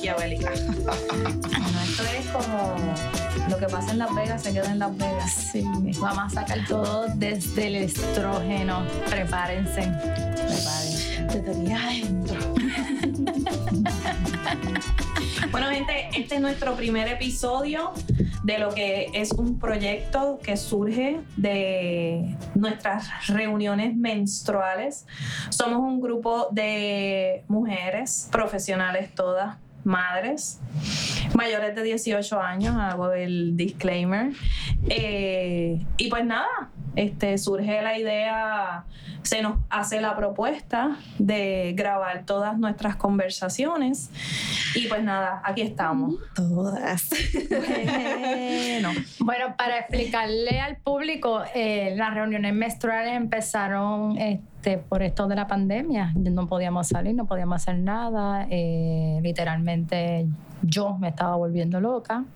maquiavélica. Bueno, esto es como lo que pasa en Las Vegas se queda en Las Vegas. Sí, vamos a sacar todo desde el estrógeno. Prepárense. Prepárense. Te tenía adentro. Bueno, gente, este es nuestro primer episodio de lo que es un proyecto que surge de nuestras reuniones menstruales. Somos un grupo de mujeres profesionales todas madres mayores de 18 años, hago el disclaimer. Eh, y pues nada, este, surge la idea, se nos hace la propuesta de grabar todas nuestras conversaciones. Y pues nada, aquí estamos. Todas. Bueno, Bueno, para explicarle al público, eh, las reuniones menstruales empezaron este, por esto de la pandemia. No podíamos salir, no podíamos hacer nada. eh, literalmente yo me estaba volviendo loca.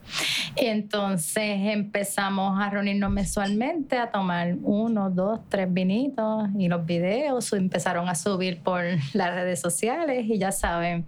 Entonces empezamos a reunirnos mensualmente, a tomar uno, dos, tres vinitos y los videos empezaron a subir por las redes sociales y ya saben,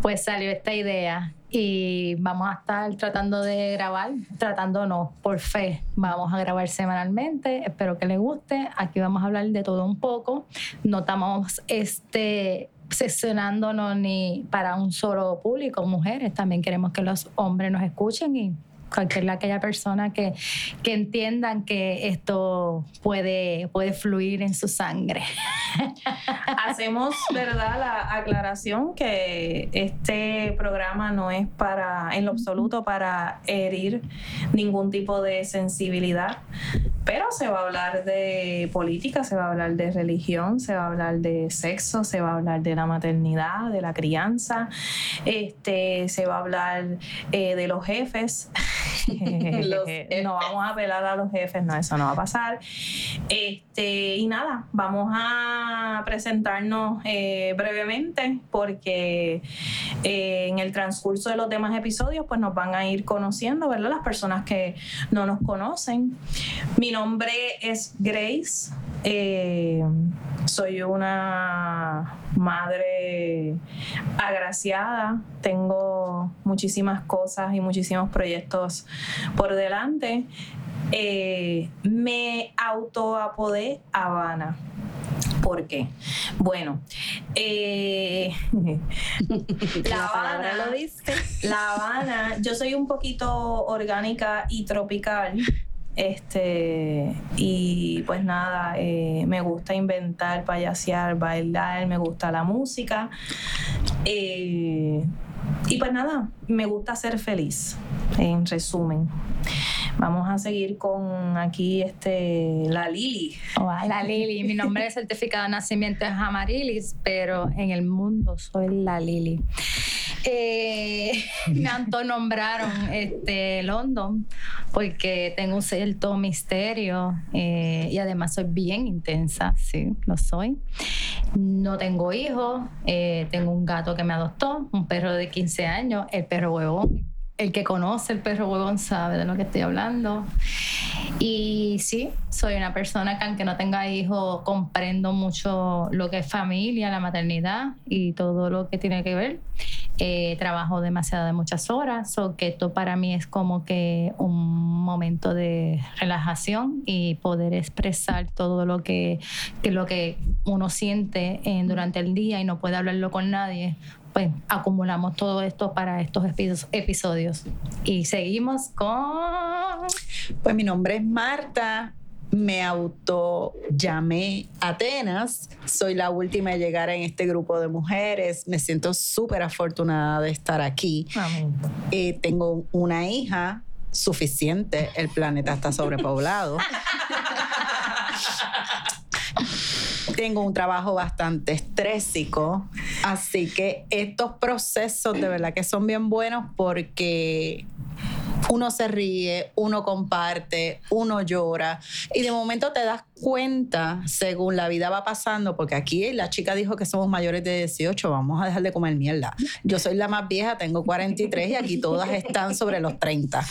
pues salió esta idea y vamos a estar tratando de grabar, tratando no, por fe, vamos a grabar semanalmente, espero que les guste, aquí vamos a hablar de todo un poco, no estamos este sesionándonos ni para un solo público, mujeres, también queremos que los hombres nos escuchen y cualquier aquella persona que, que entiendan que esto puede, puede fluir en su sangre. hacemos, ¿verdad? La aclaración que este programa no es para, en lo absoluto, para herir ningún tipo de sensibilidad, pero se va a hablar de política, se va a hablar de religión, se va a hablar de sexo, se va a hablar de la maternidad, de la crianza, este, se va a hablar eh, de los jefes. Los no vamos a apelar a los jefes, no, eso no va a pasar. Este, y nada, vamos a presentarnos eh, brevemente porque eh, en el transcurso de los demás episodios pues nos van a ir conociendo, ¿verdad? Las personas que no nos conocen. Mi nombre es Grace. eh, soy una madre agraciada, tengo muchísimas cosas y muchísimos proyectos por delante. Eh, me autoapodé Habana. ¿Por qué? Bueno, eh, La Habana lo dice. La Habana, yo soy un poquito orgánica y tropical. Este, y pues nada, eh, me gusta inventar, payasear, bailar, me gusta la música. Eh, y pues nada, me gusta ser feliz, en resumen. Vamos a seguir con aquí este, la Lili. Hola Lili, mi nombre de certificado de nacimiento es Amarilis, pero en el mundo soy la Lili. Eh, me autonombraron este, London porque tengo un cierto misterio eh, y además soy bien intensa, sí, lo soy. No tengo hijos, eh, tengo un gato que me adoptó, un perro de 15 años, el perro huevón. El que conoce el perro huevón sabe de lo que estoy hablando. Y sí, soy una persona que aunque no tenga hijos, comprendo mucho lo que es familia, la maternidad y todo lo que tiene que ver. Eh, trabajo demasiado de muchas horas, o que esto para mí es como que un momento de relajación y poder expresar todo lo que, que lo que uno siente en- durante el día y no puede hablarlo con nadie. Pues acumulamos todo esto para estos epi- episodios. Y seguimos con... Pues mi nombre es Marta. Me auto llamé Atenas. Soy la última en llegar en este grupo de mujeres. Me siento súper afortunada de estar aquí. Eh, tengo una hija suficiente. El planeta está sobrepoblado. Tengo un trabajo bastante estrésico, así que estos procesos de verdad que son bien buenos porque uno se ríe, uno comparte, uno llora y de momento te das cuenta según la vida va pasando, porque aquí la chica dijo que somos mayores de 18, vamos a dejar de comer mierda. Yo soy la más vieja, tengo 43 y aquí todas están sobre los 30.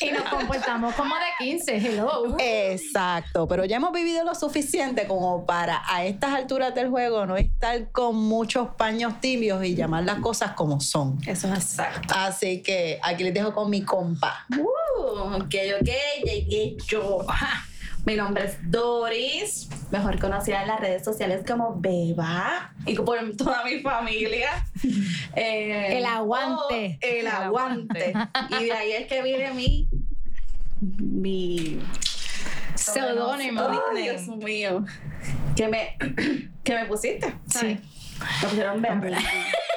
Y nos comportamos como de 15, hello. Exacto, pero ya hemos vivido lo suficiente como para a estas alturas del juego no estar con muchos paños tibios y llamar las cosas como son. Eso es exacto. Así que aquí les dejo con mi compa. Uh, ok, ok, llegué yo. Mi nombre es Doris, mejor conocida en las redes sociales como Beba y por toda mi familia. Eh, El aguante. oh, el aguante. y de ahí es que viene mi. mi. Seudónimo. Ay, Dios mío. Que me, que me pusiste. ¿sabes? Me pusieron Beba.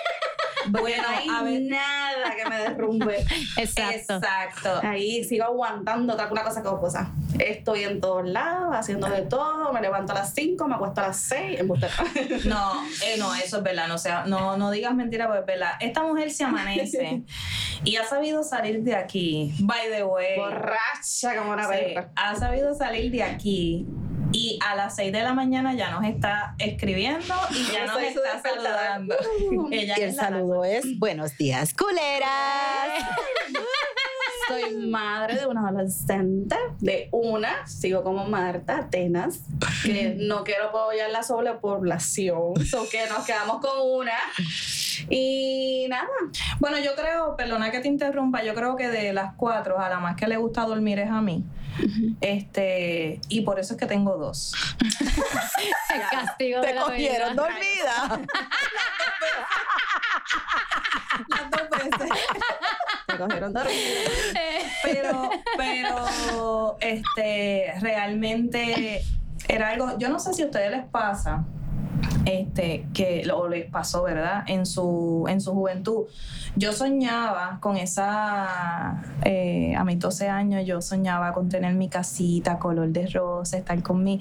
Bueno, no hay a ver. nada que me derrumbe. Exacto. Exacto. Ahí sigo aguantando otra una cosa que cosa. Estoy en todos lados, haciendo de todo. Me levanto a las 5, me acuesto a las 6. No, eh, no, eso es verdad. No, sea, no, no digas mentira porque es verdad. Esta mujer se amanece y ha sabido salir de aquí. By the way. Borracha como una Sí, perra. ha sabido salir de aquí y a las 6 de la mañana ya nos está escribiendo y ya nos está saludando. Uh. Ella Y el saludo es buenos días, culeras. Soy madre de una adolescente, de una, sigo como Marta Atenas, que no quiero apoyar la sobrepoblación, so que nos quedamos con una. Y nada, Bueno, yo creo, perdona que te interrumpa, yo creo que de las cuatro a la más que le gusta dormir es a mí. Este, y por eso es que tengo dos. El castigo Te de cogieron dormida. Las dos veces. me cogieron dormida. Pero, pero, este, realmente era algo, yo no sé si a ustedes les pasa, este, que o les pasó, ¿verdad? En su, en su juventud. Yo soñaba con esa, eh, a mis 12 años, yo soñaba con tener mi casita, color de rosa, estar con mi,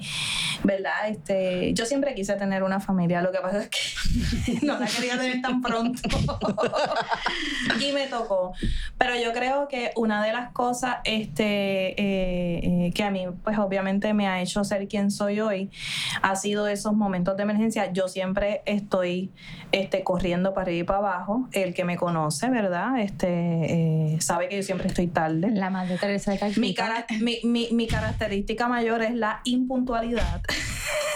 ¿verdad? Este, yo siempre quise tener una familia, lo que pasa es que no la quería tener tan pronto. y me tocó. Pero yo creo que una de las cosas este, eh, eh, que a mí, pues obviamente me ha hecho ser quien soy hoy, ha sido esos momentos de emergencia. Yo siempre estoy este, corriendo para arriba y para abajo. El que me conoce, ¿verdad? Este, eh, sabe que yo siempre estoy tarde. La madre Teresa de Calcuta. Mi, cara- mi, mi- mi característica mayor es la impuntualidad.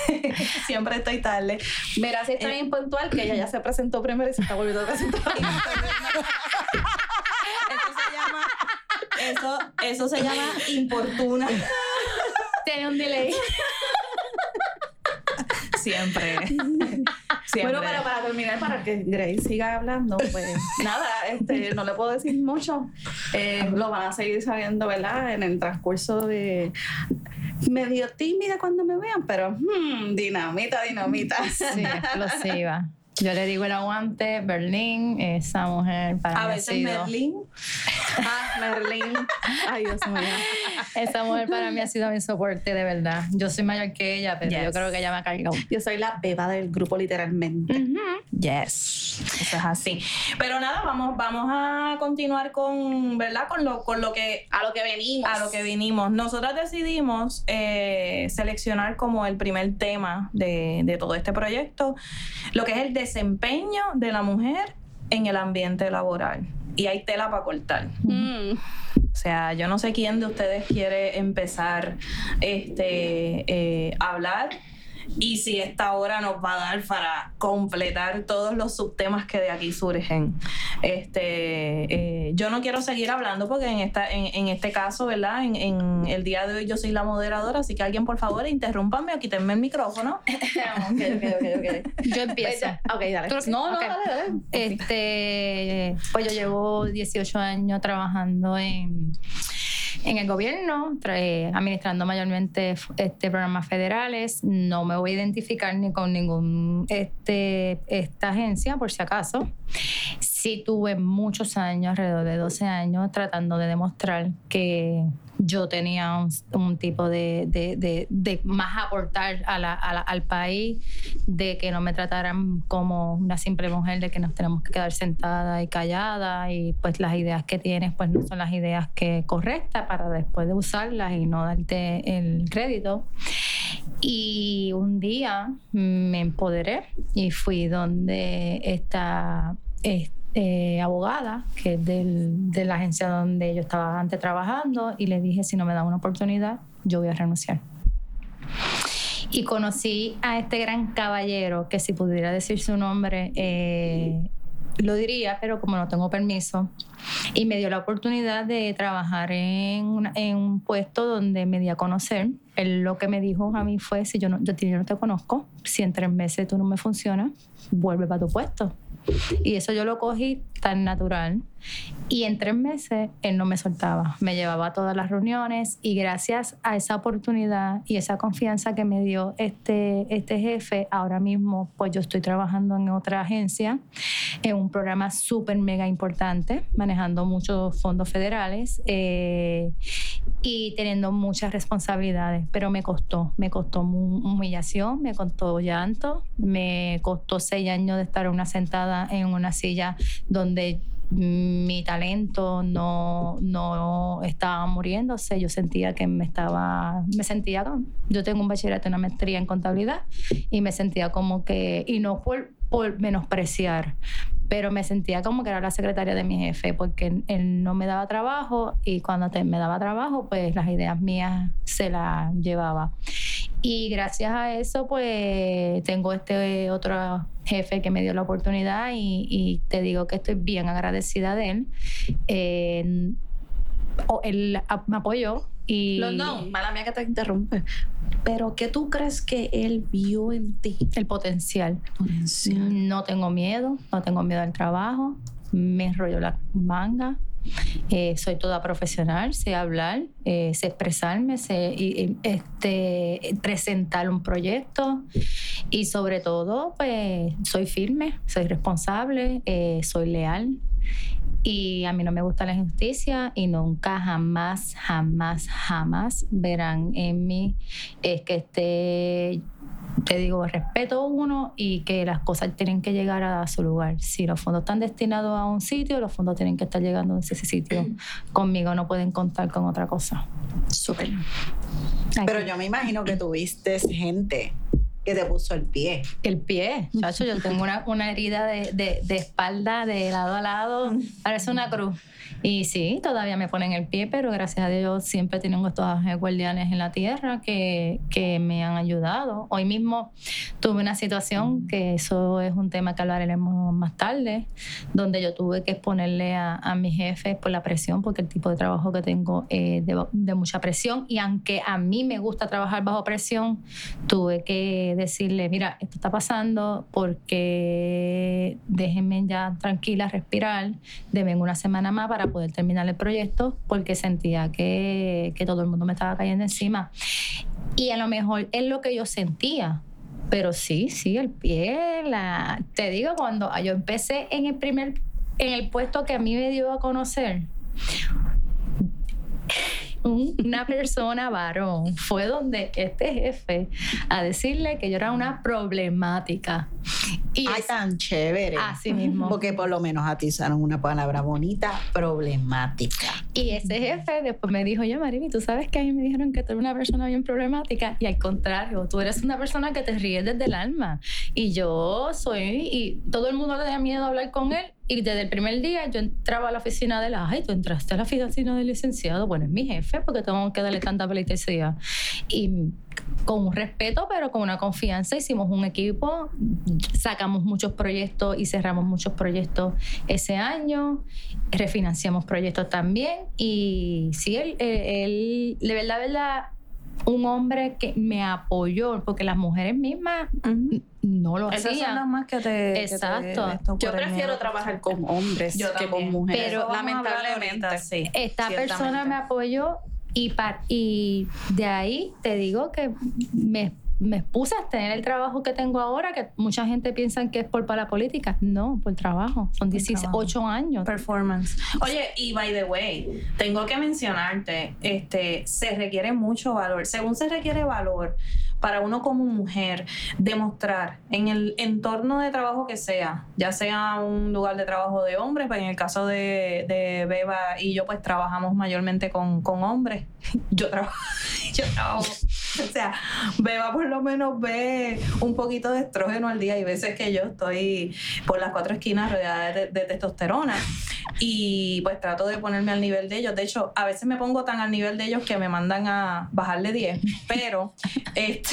siempre estoy tarde. Mira, si está bien puntual que ella ya se presentó primero y se está volviendo a presentar. Eso se llama, eso, eso se llama importuna. Tiene un delay. Siempre. Bueno, para, para terminar, para que Grace siga hablando, pues nada, este, no le puedo decir mucho. Eh, lo van a seguir sabiendo, ¿verdad? En el transcurso de medio tímida cuando me vean, pero hmm, dinamita, dinamita. Sí, explosiva. Yo le digo el aguante, Berlín, esa mujer para A mí ha veces sido, Merlín. Ah, Merlín. Ay, Dios mío. esa mujer para mí ha sido mi soporte de verdad. Yo soy mayor que ella, pero yo creo que ella me ha cargado. Yo soy la beba del grupo, literalmente. Yes. Eso es así. Pero nada, vamos, vamos a continuar con, ¿verdad? Con lo, con lo que A lo que venimos. a lo que vinimos. Nosotras decidimos eh, seleccionar como el primer tema de, de todo este proyecto lo que es el desempeño de la mujer en el ambiente laboral. Y hay tela para cortar. Mm. O sea, yo no sé quién de ustedes quiere empezar este, eh, a hablar y si esta hora nos va a dar para completar todos los subtemas que de aquí surgen. Este, eh, yo no quiero seguir hablando porque en, esta, en, en este caso, ¿verdad? En, en el día de hoy yo soy la moderadora, así que alguien por favor interrúmpame o quítenme el micrófono. ok, ok, ok, ok. Yo empiezo. Ok, dale. ¿Tú lo- No, no, dale, dale. Este, pues yo llevo 18 años trabajando en, en el gobierno, eh, administrando mayormente este, programas federales. No me voy a identificar ni con ningún este, esta agencia, por si acaso. Sí tuve muchos años, alrededor de 12 años, tratando de demostrar que yo tenía un, tipo de, de, de, de más aportar a la, a la- al país, de que no me trataran como una simple mujer, de que nos tenemos que quedar sentada y callada y pues las ideas que tienes pues no son las ideas que correctas para después de usarlas y no darte el crédito. Y un día me empoderé y fui donde esta este, abogada, que es del- de la agencia donde yo estaba antes trabajando, y le dije, si no me da una oportunidad, yo voy a renunciar. Y conocí a este gran caballero, que si pudiera decir su nombre, eh, lo diría, pero como no tengo permiso, y me dio la oportunidad de trabajar en, en un puesto donde me di a conocer. Él lo que me dijo a mí fue, si yo no, yo, yo no te conozco, si en tres meses tú no me funcionas, vuelve para tu puesto. Y eso yo lo cogí tan natural. Y en tres meses él no me soltaba. Me llevaba a todas las reuniones y gracias a esa oportunidad y esa confianza que me dio este, este jefe, ahora mismo pues yo estoy trabajando en otra agencia, en un programa súper mega importante, manejando muchos fondos federales eh, y teniendo muchas responsabilidades. Pero me costó, me costó humillación, me costó llanto, me costó seis años de estar una sentada en una silla donde mi talento no, no estaba muriéndose, yo sentía que me estaba, me sentía, yo tengo un bachillerato y una maestría en contabilidad y me sentía como que, y no por, por menospreciar, pero me sentía como que era la secretaria de mi jefe porque él no me daba trabajo y cuando me daba trabajo, pues las ideas mías se las llevaba. Y gracias a eso, pues tengo este otro jefe que me dio la oportunidad y, y te digo que estoy bien agradecida de él. Eh, él a- me apoyó y London, mala mía que te interrumpe. Pero ¿qué tú crees que él vio en ti? el potencial. Potencial. No tengo miedo, no tengo miedo al trabajo, me enrollo la manga. Eh, soy toda profesional, sé hablar, eh, sé expresarme, sé este, presentar un proyecto. Y sobre todo, pues soy firme, soy responsable, eh, soy leal. Y a mí no me gusta la injusticia y nunca, jamás, jamás, jamás verán en mí es que esté, te digo, respeto uno y que las cosas tienen que llegar a su lugar. Si los fondos están destinados a un sitio, los fondos tienen que estar llegando a ese sitio. Conmigo no pueden contar con otra cosa. Súper. Pero yo me imagino que tuviste gente que te puso el pie. El pie, chacho, yo tengo una, una herida de, de- de espalda de lado a lado, parece una cruz. Y sí, todavía me ponen el pie, pero gracias a Dios siempre tengo estos guardianes en la tierra que, que me han ayudado. Hoy mismo tuve una situación, que eso es un tema que hablaremos más tarde, donde yo tuve que exponerle a, a mi jefe por la presión, porque el tipo de trabajo que tengo es de, de mucha presión. Y aunque a mí me gusta trabajar bajo presión, tuve que decirle, mira, esto está pasando porque déjenme ya tranquila, respirar, denme una semana más para poder terminar el proyecto, porque sentía que, que todo el mundo me estaba cayendo encima. Y a lo mejor es lo que yo sentía. Pero sí, sí, el pie, la... te digo, cuando yo empecé en el primer, en el puesto que a mí me dio a conocer, una persona varón fue donde este jefe a decirle que yo era una problemática. Y Ay, es- tan chévere. así mismo. Porque por lo menos a ti usaron una palabra bonita, problemática. Y ese jefe después me dijo, oye Marini, tú sabes que a mí me dijeron que tú eres una persona bien problemática y al contrario, tú eres una persona que te ríes desde el alma. Y yo soy, y todo el mundo tenía miedo a hablar con él. Y desde el primer día yo entraba a la oficina de la, ay, tú entraste a la oficina del licenciado. Bueno, es mi jefe porque tengo que darle tanta pleitesía. Y con un respeto, pero con una confianza, hicimos un equipo, sacamos muchos proyectos y cerramos muchos proyectos ese año, refinanciamos proyectos también. Y sí, él, él, él de verdad, verdad, un hombre que me apoyó, porque las mujeres mismas no lo Esas son hacían. las más que te. que te- Exacto. Yo prefiero trabajar con hombres Yo que también. con mujeres. Pero- lamentablemente. ahorita, sí. Esta persona me apoyó y, pa- y de ahí te digo que me, me puse a tener el trabajo que tengo ahora, que mucha gente piensa que es por para la política. No, por trabajo. Son 18 años. Performance. Oye, y by the way, tengo que mencionarte, este, se requiere mucho valor. Según se requiere valor para uno como mujer demostrar en el entorno de trabajo que sea, ya sea un lugar de trabajo de hombres, pues en el caso de, de Beba y yo pues trabajamos mayormente con, con hombres. Yo trabajo, yo trabajo o sea, Beba por lo menos ve un poquito de estrógeno al día y veces que yo estoy por las cuatro esquinas rodeada de, de testosterona y pues trato de ponerme al nivel de ellos. De hecho, a veces me pongo tan al nivel de ellos que me mandan a bajarle 10, pero este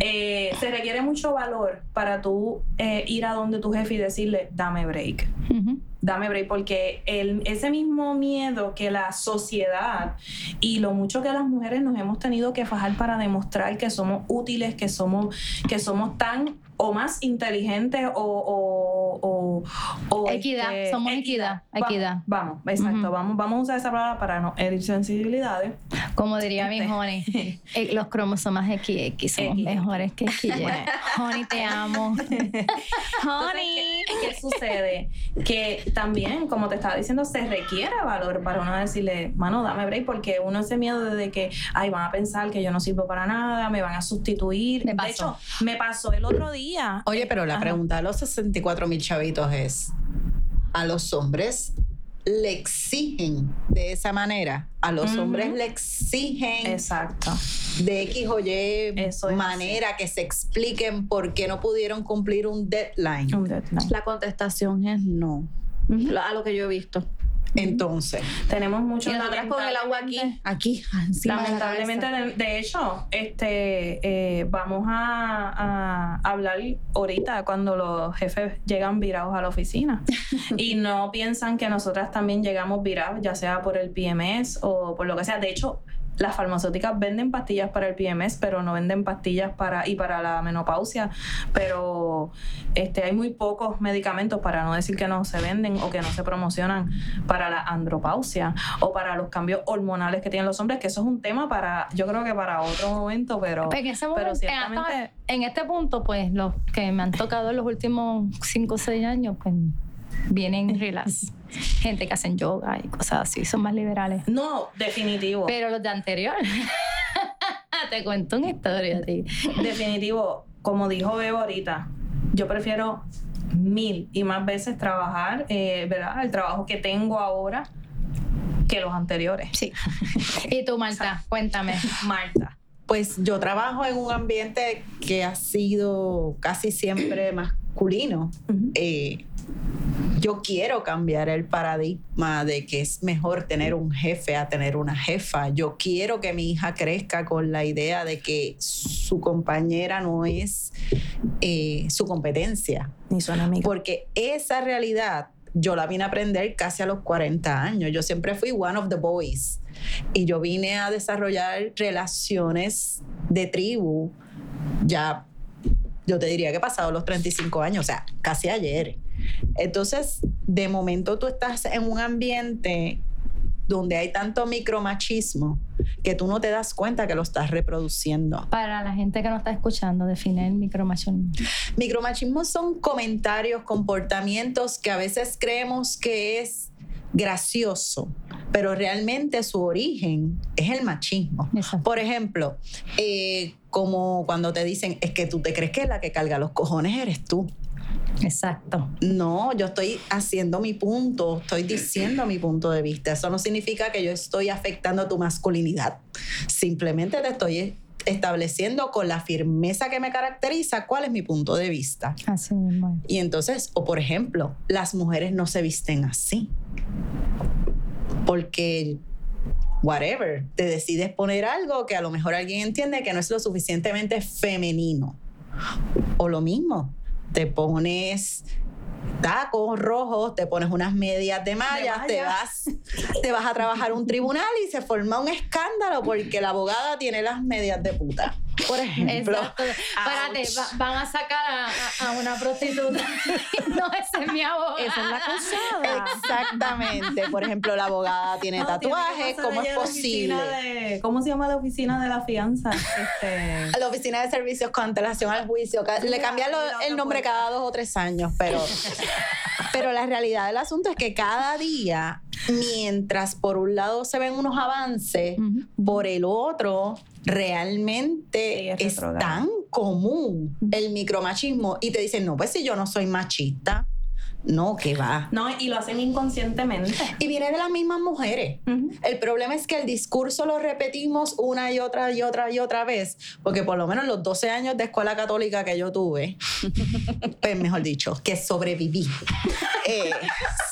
eh, se requiere mucho valor para tú eh, ir a donde tu jefe y decirle, dame break. Dame break, porque el, ese mismo miedo que la sociedad y lo mucho que las mujeres nos hemos tenido que fajar para demostrar que somos útiles, que somos, que somos tan o más inteligentes o... o, o- o, Equidad, este, somos equidad, Va- equidad. Vamos, exacto, vamos, vamos a usar esa palabra para no herir sensibilidades. Como diría mi honey, eh, los cromosomas XX somos X. mejores que XY. honey, te amo. Entonces, honey. ¿qué, qué sucede? Que también, como te estaba diciendo, se requiere valor para uno decirle, mano, dame break, porque uno ese miedo de que, ay, van a pensar que yo no sirvo para nada, me van a sustituir. Me de hecho, me pasó el otro día. Oye, pero la Ajá. pregunta a los 64 mil chavitos es, ¿a los hombres le exigen de esa manera? ¿A los hombres le exigen Exacto. de X o Y Eso es manera que se expliquen por qué no pudieron cumplir un deadline? Un deadline. La contestación es no. A lo que yo he visto. Entonces, Tenemos mucho Y nosotras con el agua aquí, aquí, Lamentablemente, de hecho, este, eh, vamos a, a hablar ahorita cuando los jefes llegan virados a la oficina. Y no piensan que nosotras también llegamos virados, ya sea por el PMS o por lo que sea. De hecho, las farmacéuticas venden pastillas para el PMS, pero no venden pastillas para y para la menopausia. Pero este, hay muy pocos medicamentos, para no decir que no se venden o que no se promocionan, para la andropausia o para los cambios hormonales que tienen los hombres, que eso es un tema para, yo creo que para otro momento, pero, en, ese momento, ciertamente... hasta- en este punto, pues los que me han tocado en los últimos 5 o 6 años, pues vienen relax. Gente que hacen yoga y cosas así, son más liberales. No, definitivo. Pero los de anterior, te cuento una historia a ti. Definitivo, como dijo Bebo ahorita, yo prefiero mil y más veces trabajar, eh, ¿verdad? El trabajo que tengo ahora que los anteriores. Sí. Y tú, Marta, cuéntame. Marta. pues yo trabajo en un ambiente que ha sido casi siempre masculino. Eh, yo quiero cambiar el paradigma de que es mejor tener un jefe a tener una jefa. Yo quiero que mi hija crezca con la idea de que su compañera no es eh, su competencia. Ni su enemiga. Porque esa realidad yo la vine a aprender casi a los 40 años. Yo siempre fui one of the boys. Y yo vine a desarrollar relaciones de tribu ya, yo te diría que pasado los 35 años, o sea, casi ayer. Entonces, de momento tú estás en un ambiente donde hay tanto micromachismo que tú no te das cuenta que lo estás reproduciendo. Para la gente que no está escuchando, define el micromachismo. Micromachismo son comentarios, comportamientos que a veces creemos que es gracioso, pero realmente su origen es el machismo. Exacto. Por ejemplo, eh, como cuando te dicen, es que tú te crees que la que carga los cojones eres tú. Exacto. No, yo estoy haciendo mi punto, estoy diciendo mi punto de vista. Eso no significa que yo estoy afectando tu masculinidad. Simplemente te estoy estableciendo con la firmeza que me caracteriza cuál es mi punto de vista. Así mismo. Y entonces, o por ejemplo, las mujeres no se visten así. Porque, whatever, te decides poner algo que a lo mejor alguien entiende que no es lo suficientemente femenino. O lo mismo, te pones tacos rojos, te pones unas medias de mallas, te vas, te vas a trabajar un tribunal y se forma un escándalo porque la abogada tiene las medias de puta. Por ejemplo. Exacto. Espérate, va- van a sacar a, a- a una prostituta. no, ese es mi abogado. Esa es la acusada. Exactamente. Por ejemplo, la abogada tiene No, tatuajes. ¿Cómo es a la oficina posible? de- ¿Cómo se llama la oficina de la fianza? Este, la oficina de servicios con antelación al juicio. Le cambian lo- el nombre puerta. cada dos o tres años, pero, pero la realidad del asunto es que cada día, mientras por un lado se ven unos avances, por el otro realmente Sí, es es tan común el micromachismo y te dicen, no, pues si yo no soy machista, no, que va. no, y lo hacen inconscientemente. Y viene de las mismas mujeres. El problema es que el discurso lo repetimos una y otra y otra y otra vez, porque por lo menos los 12 años de escuela católica que yo tuve, pues mejor dicho, que sobreviví. Eh,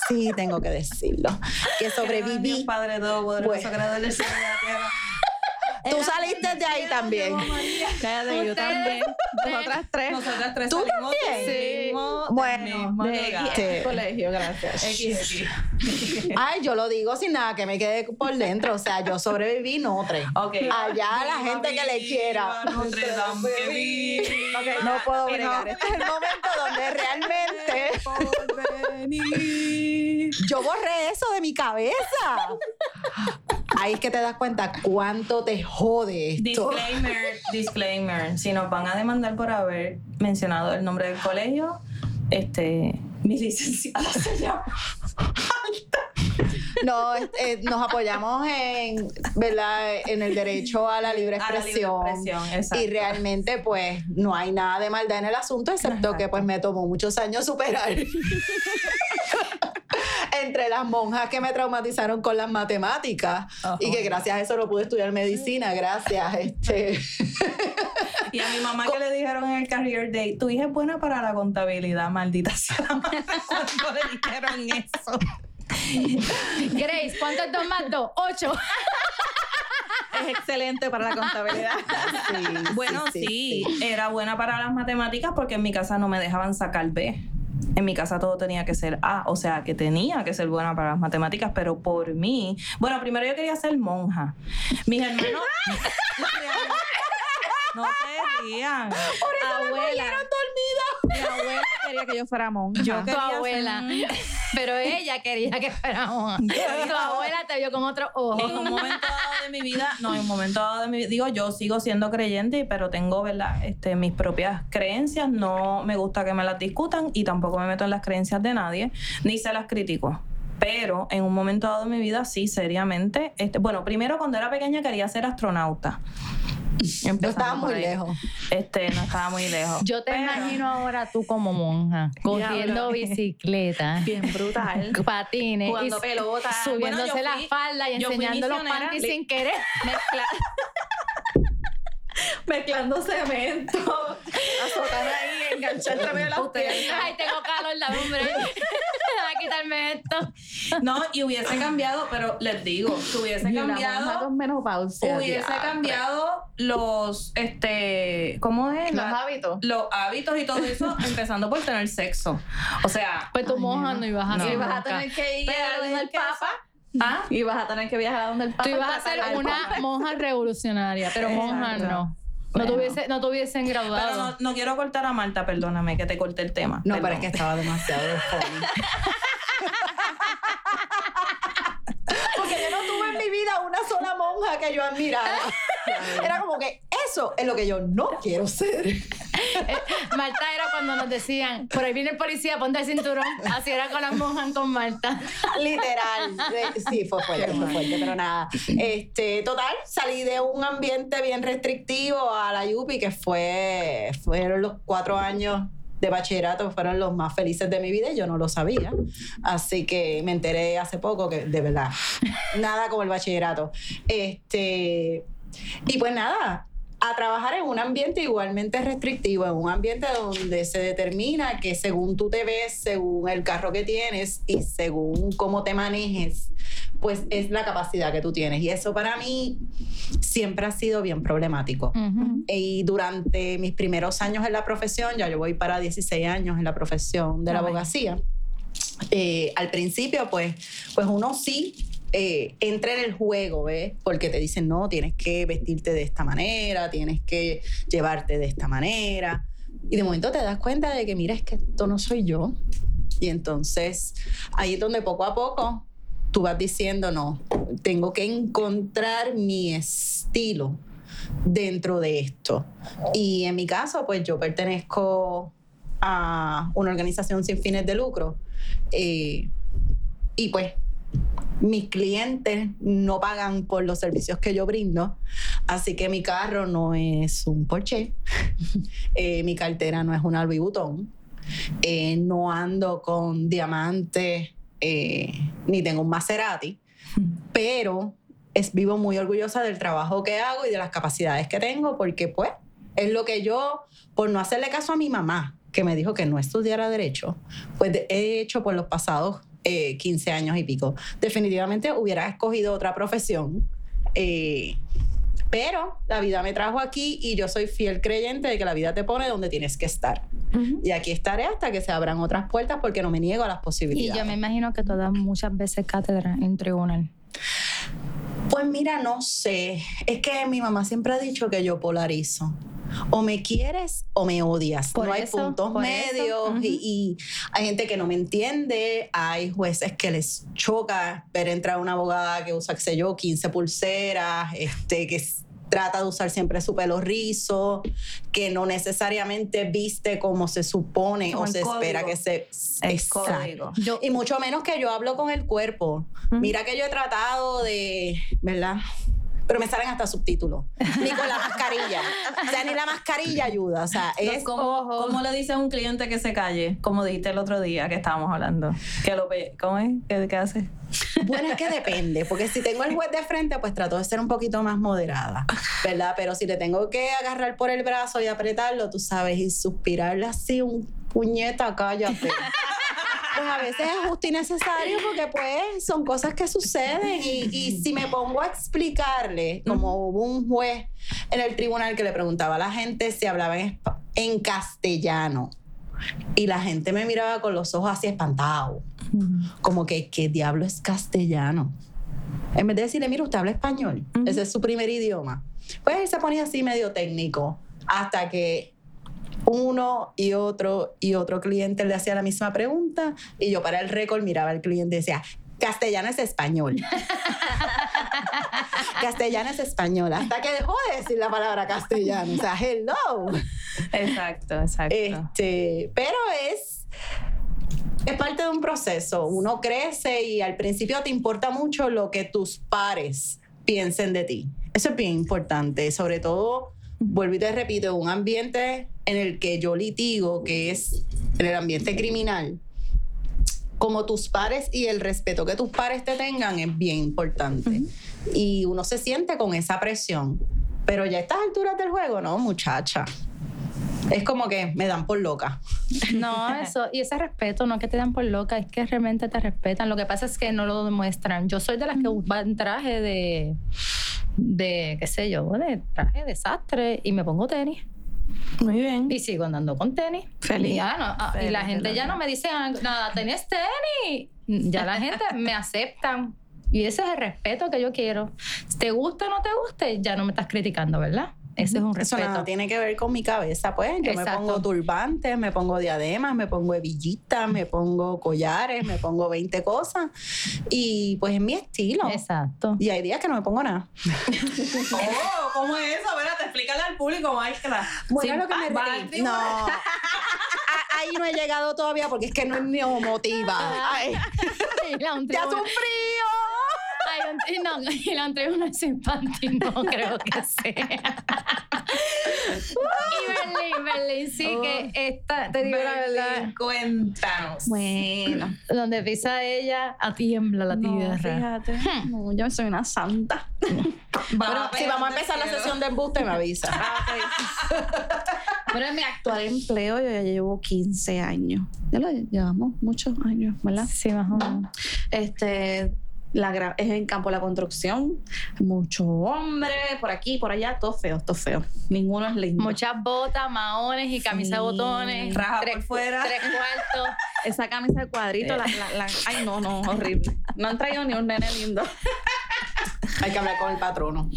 sí, tengo que decirlo, que sobreviví. Padre y la tierra. Tú saliste de ahí también. Cállate, yo también. Nosotras tres. Nosotras tres ¿Tú salimos también? del Bueno, De. Sí. colegio, gracias. X, X. Ay, yo lo digo sin nada, que me quede por dentro. O sea, yo sobreviví Notre. Ok. Allá la Viva, gente que le quiera. No puedo no. bregar. Este es el momento donde realmente yo borré eso de mi cabeza. Ahí es que te das cuenta cuánto te jode esto. Disclaimer, disclaimer. Si nos van a demandar por haber mencionado el nombre del colegio, este, mi licenciada se llama. No, eh, nos apoyamos en, ¿verdad? en el derecho a la libre A la libre expresión. Y realmente, pues, no hay nada de maldad en el asunto, excepto que pues me tomó muchos años superar. Entre las monjas que me traumatizaron con las matemáticas Ajá. y que gracias a eso no pude estudiar medicina, gracias. Este. Y a mi mamá que le dijeron en el career day, tu hija es buena para la contabilidad, maldita sea la madre, cuando le dijeron eso. Grace, ¿cuánto es dos más dos? Ocho. Es excelente para la contabilidad. Sí, Bueno, sí, era buena para las matemáticas porque en mi casa no me dejaban sacar B. En mi casa todo tenía que ser A, o sea, que tenía que ser buena para las matemáticas, pero por mí, bueno, primero yo quería ser monja. Mis hermanos... no se rían. abuela. Mi abuela quería que yo fuera monja. Yo Tu ser- abuela. Pero ella quería que fuéramos. Tu abuela te vio con otro ojo. En un momento dado de mi vida, no, en un momento dado de mi vida, digo, yo sigo siendo creyente, pero tengo, ¿verdad? Este, mis propias creencias, no me gusta que me las discutan y tampoco me meto en las creencias de nadie, ni se las critico. Pero en un momento dado de mi vida, sí, seriamente. Este, bueno, primero cuando era pequeña quería ser astronauta. Empezando estaba muy lejos. Este, no estaba muy lejos. Yo te Pero- imagino ahora tú como monja, cogiendo bicicleta, Bien brutal. patines, Jugando pelota. subiéndose Bueno, yo la fui- falda y yo enseñando los panties sin querer. Mezcla- Mezclando cemento. Azotar ahí, enganchar de las piernas. Ay, tengo calor, dame un Déjame quitarme esto. No, y hubiese cambiado, pero les digo, que hubiese Y cambiado. monja con menopausia. hubiese diablo. cambiado los este ¿cómo es? Los La- hábitos. los hábitos y todo eso, empezando por tener sexo. O sea, Pues tu monja no ibas a No. Y vas a tener que ir Pero a donde es el que Papa. ¿ah? Y vas a tener que viajar a donde el Papa. Tú ibas a ser al una monja revolucionaria, pero monja Exacto. No. Tuviese, no tuviesen Pero graduado. no, no quiero cortar a Marta, perdóname que te corté el tema. No, pero es que estaba demasiado funny. Yo no tuve en mi vida una sola monja que yo admirara. Era como que eso es lo que yo no quiero ser. Marta era cuando nos decían, por ahí viene el policía, ponte el cinturón. Así era con las monjas con Marta. Literal. Sí, fue fuerte, fue fuerte, pero nada. Este, total, salí de un ambiente bien restrictivo a la Yupi, que fue, fueron los cuatro años de bachillerato, fueron los más felices de mi vida y yo no lo sabía. Así que me enteré hace poco que, de verdad, nada como el bachillerato. Este, y pues nada, a trabajar en un ambiente igualmente restrictivo, en un ambiente donde se determina que según tú te ves, según el carro que tienes y según cómo te manejes, pues es la capacidad que tú tienes. Y eso para mí siempre ha sido bien problemático. Y durante mis primeros años en la profesión, ya yo voy para 16 años en la profesión de la abogacía, eh, al principio pues, pues uno sí eh, entra en el juego, ¿ves? Porque te dicen, no, tienes que vestirte de esta manera, tienes que llevarte de esta manera. Y de momento te das cuenta de que, mira, es que esto no soy yo. Y entonces ahí es donde poco a poco tú vas diciendo, no, tengo que encontrar mi estilo dentro de esto. Y en mi caso, pues yo pertenezco a una organización sin fines de lucro. eh, y pues mis clientes no pagan por los servicios que yo brindo, así que mi carro no es un Porsche, eh, mi cartera no es una Louis eh, no ando con diamantes eh, ni tengo un Maserati, pero es, vivo muy orgullosa del trabajo que hago y de las capacidades que tengo, porque pues es lo que yo, por no hacerle caso a mi mamá, que me dijo que no estudiara derecho, pues he hecho por los pasados eh, 15 años y pico. Definitivamente hubiera escogido otra profesión, eh, pero la vida me trajo aquí y yo soy fiel creyente de que la vida te pone donde tienes que estar. Y aquí estaré hasta que se abran otras puertas porque no me niego a las Y posibilidades. yo me imagino que todas muchas veces cátedra en tribunal. Pues mira, no sé. Es que mi mamá siempre ha dicho que yo polarizo. O me quieres o me odias. Por no hay eso, puntos medios y, y hay gente que no me entiende. Hay jueces que les choca ver entrar una abogada que usa, qué sé yo, 15 pulseras, este, que trata de usar siempre su pelo rizo, que no necesariamente viste como se supone Como o se espera que se... Exacto. Yo, Y mucho menos que yo hablo con el cuerpo. Mira que yo he tratado de, ¿verdad? Pero me salen hasta subtítulos. Ni con la mascarilla. O sea, ni la mascarilla ayuda. O sea, es... ¿Cómo, cómo le dices a un cliente que se calle? Como dijiste el otro día que estábamos hablando. Que lo pe- ¿Cómo es? ¿Qué, qué hace? Bueno, es que depende. Porque si tengo el juez de frente, pues trato de ser un poquito más moderada. ¿Verdad? Pero si le tengo que agarrar por el brazo y apretarlo, tú sabes, y suspirarle así un puñeta, cállate. Pues a veces es justo y necesario porque pues son cosas que suceden y, y si me pongo a explicarle, como hubo un juez en el tribunal que le preguntaba a la gente si hablaba en, castellano y la gente me miraba con los ojos así espantados, como que ¿qué diablo es castellano? En vez de decirle, mira, usted habla español, ese es su primer idioma. Pues él se ponía así medio técnico hasta que uno y otro y otro cliente le hacía la misma pregunta y yo para el récord miraba al cliente y decía, castellano es español. castellano es español. Hasta que dejó de decir la palabra castellano. O sea, hello. Exacto, exacto. Este, pero es, es parte de un proceso. Uno crece y al principio te importa mucho lo que tus pares piensen de ti. Eso es bien importante, sobre todo, vuelvo y te repito, un ambiente en el que yo litigo, que es en el ambiente criminal, como tus pares y el respeto que tus pares te tengan es bien importante. Y uno se siente con esa presión. Pero ya a estas alturas del juego, no, muchacha. Es como que me dan por loca. No, eso, y ese respeto, no es que te dan por loca, es que realmente te respetan. Lo que pasa es que no lo demuestran. Yo soy de las que en traje de, de, qué sé yo, de traje de sastre y me pongo tenis. Muy bien. Y sigo andando con tenis. Feliz. Y, ya no- ah, y Feliz la gente ya no me dice ah, nada, tenés tenis. Ya la gente me aceptan. Y ese es el respeto que yo quiero. Si te gusta o no te guste, ya no me estás criticando, ¿verdad? Ese es un Eso respeto. nada tiene que ver con mi cabeza, pues. Yo me pongo turbantes, me pongo diademas, me pongo hebillitas, me pongo collares, me pongo 20 cosas. Y pues es mi estilo. Exacto. Y hay días que no me pongo nada. Oh, ¿cómo es eso? Espérate, explícale al público, Maestra. Bueno, Sin lo que me va no. Ahí no he llegado todavía porque es que no es neomotiva. Ay, Y la un ya. Ay, un- y no, y la tribunal sin panty no creo que sea. y Berlín, Berlín, sí que esta, te digo la verdad, Berlín, cuéntanos. Bueno. donde pisa ella, a tiembla la No, tierra. fíjate. No, yo soy una santa. Bueno, si vamos a empezar la sesión de embuste, me avisa. Pero en mi actual empleo yo ya llevo 15 años. Ya lo llevamos muchos años, ¿verdad? Sí, más o menos. Este, la gra- es en campo de la construcción. Mucho hombre, por aquí, por allá, todo feo, todo feo. Ninguno es lindo. Muchas botas, maones y camisa de Sí. botones. Raja tres, por fuera. Tres cuartos. esa camisa de cuadrito, la, la- la- ay no, no, horrible. No han traído ni un nene lindo. Hay que hablar con el patrono.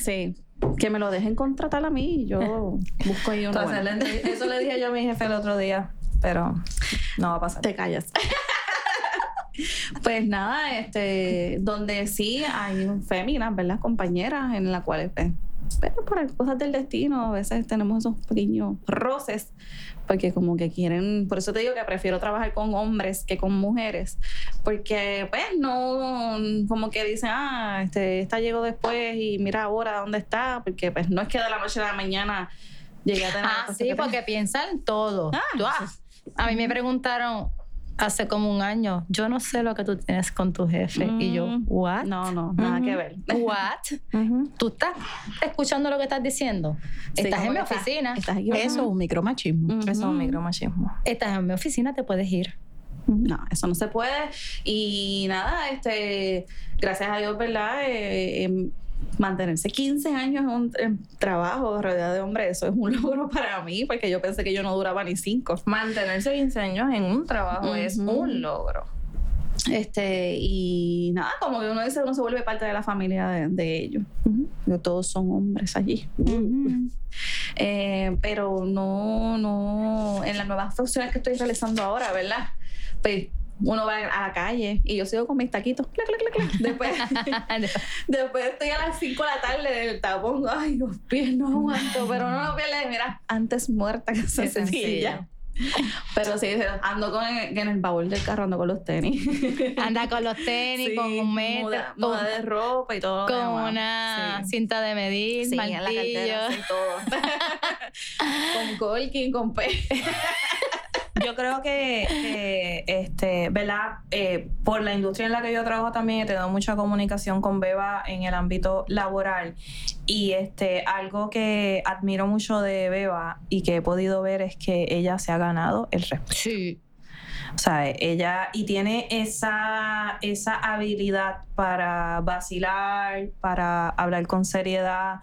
Sí. Que me lo dejen contratar a mí y yo busco ahí uno. Entonces, eso le dije yo a mi jefe el otro día, pero no va a pasar. Te callas. Pues nada, este, donde sí hay féminas, ¿verdad? Compañeras en las cuales, pues, pero por cosas del destino, a veces tenemos esos pequeños roces, porque como que quieren, por eso te digo que prefiero trabajar con hombres que con mujeres, porque pues no, como que dicen, ah, este, esta llegó después y mira ahora dónde está, porque pues no es que de la noche a la mañana llegué a tener Ah, sí, que porque piensan todo. Ah, Tú, ah, a mí me preguntaron hace como un año, yo no sé lo que tú tienes con tu jefe. Y yo, Mm. ¿what? No, no, nada que ver. ¿What? ¿Tú estás escuchando lo que estás diciendo? Sí, estás en mi oficina. Estás. Eso es un micromachismo. Eso es un micromachismo. Estás en mi oficina, te puedes ir. No, eso no se puede. Y nada, este, gracias a Dios, ¿verdad? Eh, em, mantenerse 15 años en un en trabajo rodeado de hombres, eso es un logro para mí, porque yo pensé que yo no duraba ni cinco. Mantenerse 15 años en un trabajo es un logro. Este, y nada, como que uno dice, uno se vuelve parte de la familia de, de ellos. Todos son hombres allí. Eh, pero no, no, en las nuevas funciones que estoy realizando ahora, ¿verdad? Pues uno va a la calle y yo sigo con mis taquitos. clac, clac, clac, clac. Después, después estoy a las 5 de la tarde del tapón. Ay, los pies no aguanto, pero no los pies, mira, antes muerta que sencilla. Pero sí, ando con el, en el baúl del carro, ando con los tenis. Anda con los tenis, Sí, con un metro, muda, con, muda de ropa y todo. con demás. una Sí. cinta de medir, Sí, en la martillo. cartera, todo. con Colkin, con P. Yo creo que, este, ¿verdad? Eh, por la industria en la que yo trabajo también he tenido mucha comunicación con Beba en el ámbito laboral. Y este, algo que admiro mucho de Beba y que he podido ver es que ella se ha ganado el respeto. Sí. O sea, ella y tiene esa, esa habilidad para vacilar, para hablar con seriedad,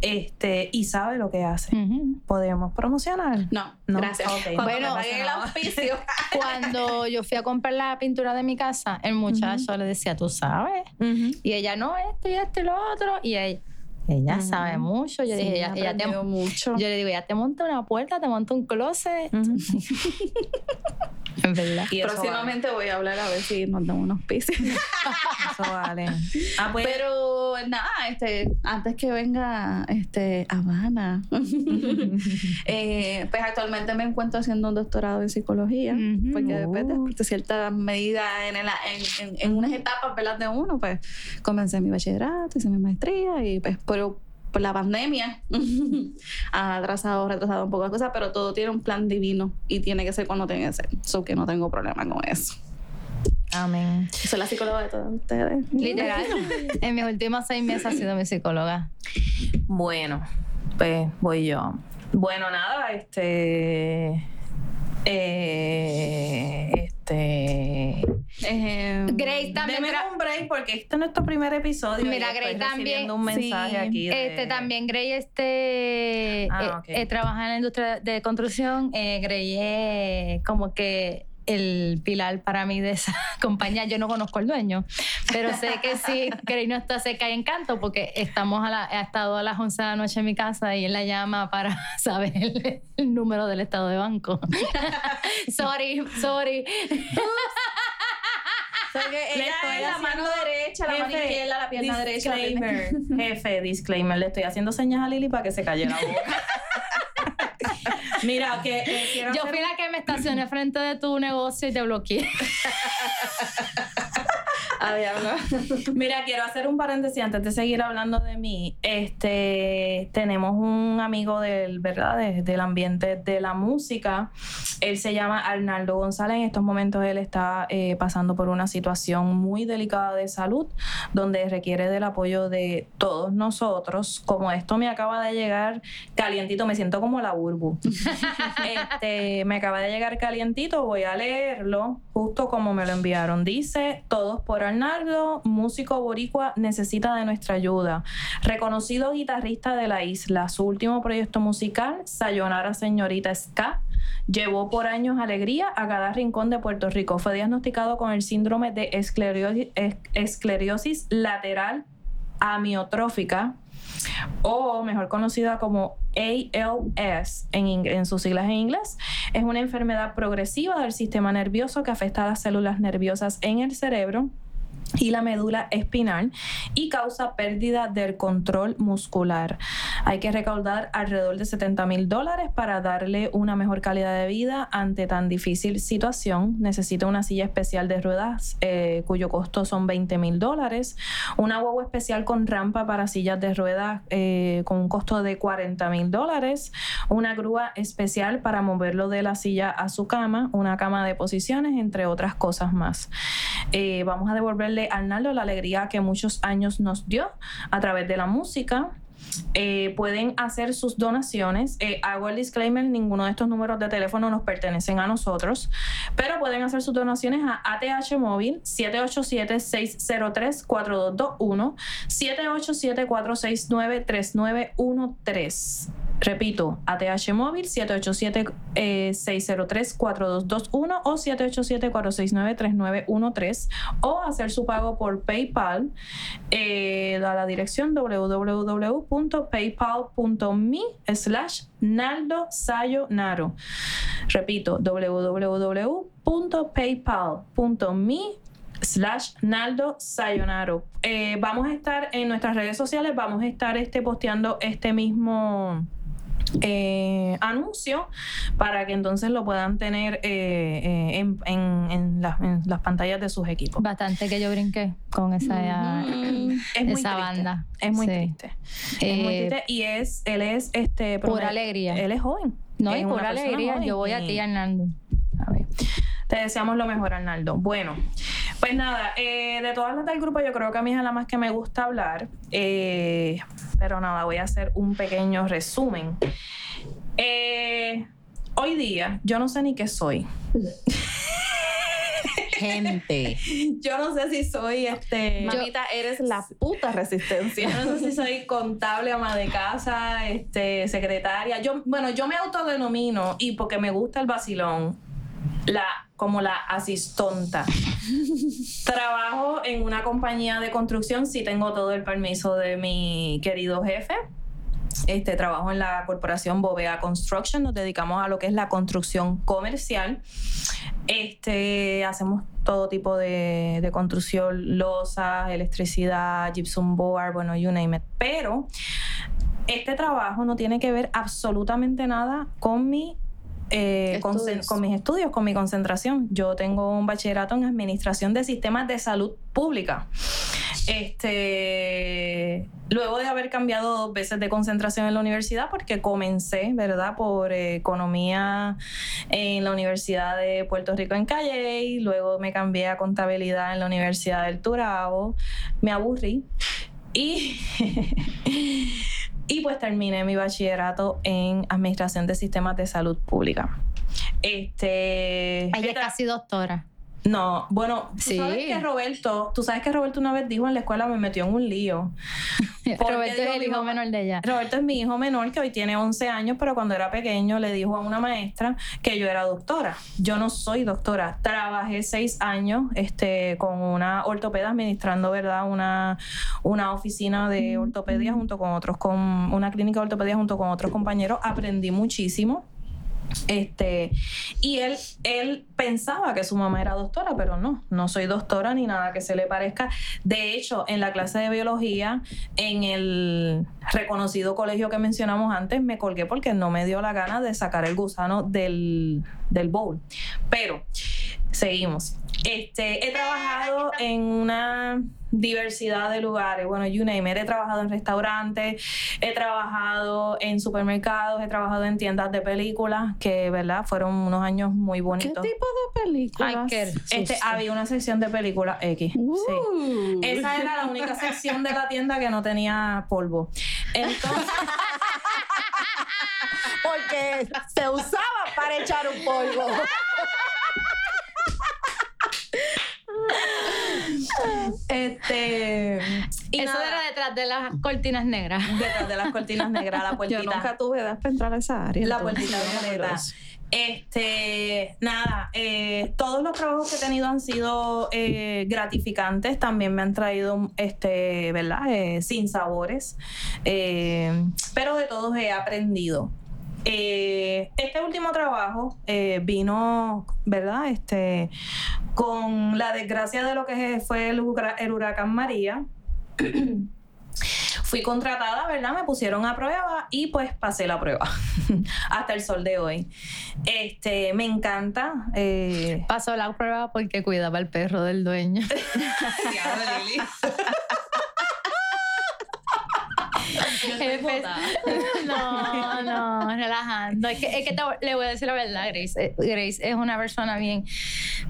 este, y sabe lo que hace. Ujú. Podemos promocionar. No, No, gracias. Bueno, el auspicio. Cuando yo fui a comprar la pintura de mi casa, el muchacho le decía, tú sabes. Y ella, no, esto y esto y lo otro. Y ella, ella sabe mucho. Yo dije, ella, ella te, aprendió mucho. yo le digo, ella te monta una puerta, te monta un closet. En verdad. Y Próximamente voy a hablar a ver si nos dan unos pisos. eso vale. Ah, pues, Pero nada, este, antes que venga este, Habana, eh, pues actualmente me encuentro haciendo un doctorado en psicología, porque después de, Uh. de ciertas medidas en, el- en, en- en unas etapas ¿verdad? de uno, pues comencé mi bachillerato, hice mi maestría y pues por, por la pandemia ha atrasado, retrasado un poco las cosas, pero todo tiene un plan divino y tiene que ser cuando tiene que ser. So que no tengo problema con eso. amén. Soy la psicóloga de todos ustedes. Literal. en mis últimos seis meses ha sido mi psicóloga. Bueno, pues voy yo. Bueno, nada, este. eh, este. Eh, Grace también. Deme un break porque este es nuestro primer episodio. Mira, Grace también- un mensaje sí, aquí. de- Este también Grey este Ah, eh, eh, trabaja en la industria de construcción. Eh, Grey es como que el pilar para mí de esa compañía. Yo no conozco al dueño, pero sé que sí, Grey no está seca y encanto porque estamos a la, ha estado a las 11 de la noche en mi casa y él la llama para saber el, el número del estado de banco. sorry, sorry. Que Le ella es la mano derecha, la mano izquierda, la pierna derecha. Disclaimer, jefe, disclaimer. Le estoy haciendo señas a Lili para que se calle la boca. Mira, que eh, Yo hacer fui la que me estacioné frente de tu negocio y te bloqueé. A diablo. Mira, quiero hacer un paréntesis antes de seguir hablando de mí. Este, tenemos un amigo del, ¿verdad? De- del ambiente de la música. Él se llama Arnaldo González. En estos momentos él está eh, pasando por una situación muy delicada de salud, donde requiere del apoyo de todos nosotros. Como esto me acaba de llegar calientito, me siento como la burbu. este, me acaba de llegar calientito, voy a leerlo justo como me lo enviaron. Dice, todos por Arnaldo, músico boricua, necesita de nuestra ayuda. Reconocido guitarrista de la isla, su último proyecto musical, Sayonara Señorita Ska, llevó por años alegría a cada rincón de Puerto Rico. Fue diagnosticado con el síndrome de esclerosis lateral amiotrófica o mejor conocida como ALS en, en, sus siglas en inglés. Es una enfermedad progresiva del sistema nervioso que afecta a las células nerviosas en el cerebro y la médula espinal y causa pérdida del control muscular. Hay que recaudar alrededor de 70 mil dólares para darle una mejor calidad de vida ante tan difícil situación. Necesita una silla especial de ruedas eh, cuyo costo son 20 mil dólares, una huevo especial con rampa para sillas de ruedas eh, con un costo de 40 mil dólares, una grúa especial para moverlo de la silla a su cama, una cama de posiciones, entre otras cosas más. Eh, vamos a devolverle Arnaldo la alegría que muchos años nos dio a través de la música. Eh, pueden hacer sus donaciones. Eh, hago el disclaimer, ninguno de estos números de teléfono nos pertenecen a nosotros, pero pueden hacer sus donaciones a ATH Móvil 787-603-4221, 787-469-3913. Repito, ATH Móvil 787-603-4221 o 787-469-3913 o hacer su pago por PayPal eh, a la dirección www.paypal.me slash Naldo Sayonaro. Repito, www.paypal.me slash Naldo Sayonaro. Eh, vamos a estar en nuestras redes sociales, vamos a estar este, posteando este mismo eh, anuncio para que entonces lo puedan tener eh, eh, en, las pantallas de sus equipos. Bastante que yo brinqué con esa, esa banda. Es muy triste. Es muy triste. Y es, él es este pura alegría. Él es joven. No, es pura alegría. Yo voy a ti, Arnaldo. Te deseamos lo mejor, Arnaldo. Bueno, pues nada, eh, de todas las del grupo, yo creo que a mí es la más que me gusta hablar. Eh, pero nada, voy a hacer un pequeño resumen. Eh, hoy día, yo no sé ni qué soy. Gente. Yo no sé si soy este. Mamita, eres la puta resistencia. Yo no sé si soy contable, ama de casa, este, secretaria. Yo, bueno, yo me autodenomino y porque me gusta el vacilón la, como la asistonta. Trabajo en una compañía de construcción, sí tengo todo el permiso de mi querido jefe. Este, trabajo en la corporación Bovea Construction, nos dedicamos a lo que es la construcción comercial. Este, hacemos todo tipo de, construcción, losas, electricidad, gypsum board, bueno, you name it. Pero este trabajo no tiene que ver absolutamente nada con mi eh, con, mis estudios, con mi concentración. Yo tengo un bachillerato en Administración de Sistemas de Salud Pública. Este, luego de haber cambiado dos veces de concentración en la universidad, porque comencé, ¿verdad?, por economía en la Universidad de Puerto Rico en Calle, luego me cambié a contabilidad en la Universidad del Turabo, me aburrí y Y pues terminé mi bachillerato en Administración de Sistemas de Salud Pública. Este. Ella es casi doctora. No, bueno, tú sabes que Roberto, tú sabes que Roberto una vez dijo en la escuela me metió en un lío. Roberto es el hijo menor de ella. Roberto es mi hijo menor que hoy tiene 11 años, pero cuando era pequeño le dijo a una maestra que yo era doctora. Yo no soy doctora. Trabajé seis años este, con una ortopeda administrando, ¿verdad? Una, una oficina de ortopedia junto con otros, con una clínica de ortopedia junto con otros compañeros. Aprendí muchísimo este, y él, él pensaba que su mamá era doctora, pero no, no soy doctora ni nada que se le parezca. De hecho, en la clase de biología, en el reconocido colegio que mencionamos antes, me colgué porque no me dio la gana de sacar el gusano del, del bowl. Pero, seguimos. Este, he trabajado en una diversidad de lugares. Bueno, you name it. He trabajado en restaurantes, he trabajado en supermercados, he trabajado en tiendas de películas, que, ¿verdad? Fueron unos años muy bonitos. ¿Qué tipo de películas? este, había una sección de películas X. Sí. Uh. Esa era la única sección de la tienda que no tenía polvo. Entonces. Porque se usaba para echar un polvo. Este. Y Eso era detrás de las cortinas negras. Detrás de las cortinas negras, la puertita. Yo nunca tuve edad para entrar a esa área. La puertita negra. Este, nada, eh, todos los trabajos que he tenido han sido eh, gratificantes, también me han traído, este, ¿verdad? Eh, sin sabores, pero de todos he aprendido. Eh, este último trabajo eh, vino, ¿verdad? Este, con la desgracia de lo que fue el, hura- el huracán María. Fui contratada, ¿verdad? Me pusieron a prueba y pues pasé la prueba hasta el sol de hoy. Este, me encanta. eh, Pasó la prueba porque cuidaba al perro del dueño. Diablo, Lili. Jefe. No, no, relajando. Es que, es que te- le voy a decir la verdad, Grace. Eh, Grace es una persona bien.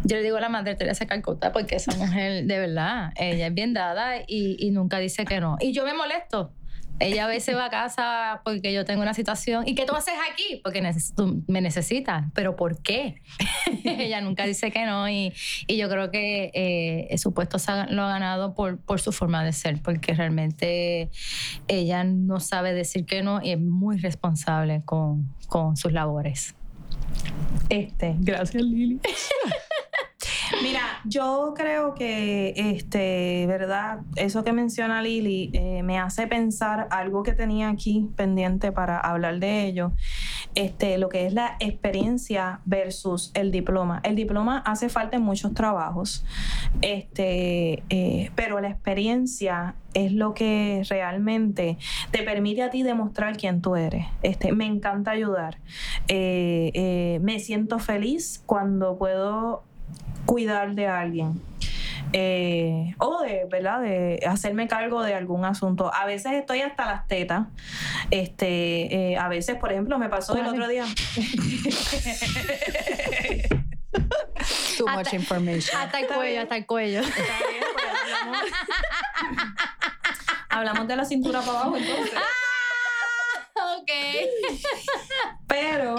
Yo le digo a la madre Teresa Calcuta porque esa mujer, de verdad, ella es bien dada y, y nunca dice que no. Y yo me molesto. Ella a veces va a casa porque yo tengo una situación. ¿Y qué tú haces aquí? Porque me necesitas. ¿Pero por qué? Ella nunca dice que no. Y, y yo creo que eh, su puesto lo ha ganado por, por su forma de ser. Porque realmente ella no sabe decir que no y es muy responsable con, con sus labores. Este. Gracias, Lili. Mira, yo creo que, este, verdad, eso que menciona Lili eh, me hace pensar algo que tenía aquí pendiente para hablar de ello, este, lo que es la experiencia versus el diploma. El diploma hace falta en muchos trabajos, este, eh, pero la experiencia es lo que realmente te permite a ti demostrar quién tú eres. Este, me encanta ayudar. Eh, eh, me siento feliz cuando puedo cuidar de alguien. Eh, o de, ¿verdad? De hacerme cargo de algún asunto. A veces estoy hasta las tetas. Este, eh, a veces, por ejemplo, me pasó el otro día. Too Hasta- much information. Hasta el cuello, hasta el cuello. Está bien, pues, hablamos, hablamos de la cintura para abajo entonces. ok. Pero,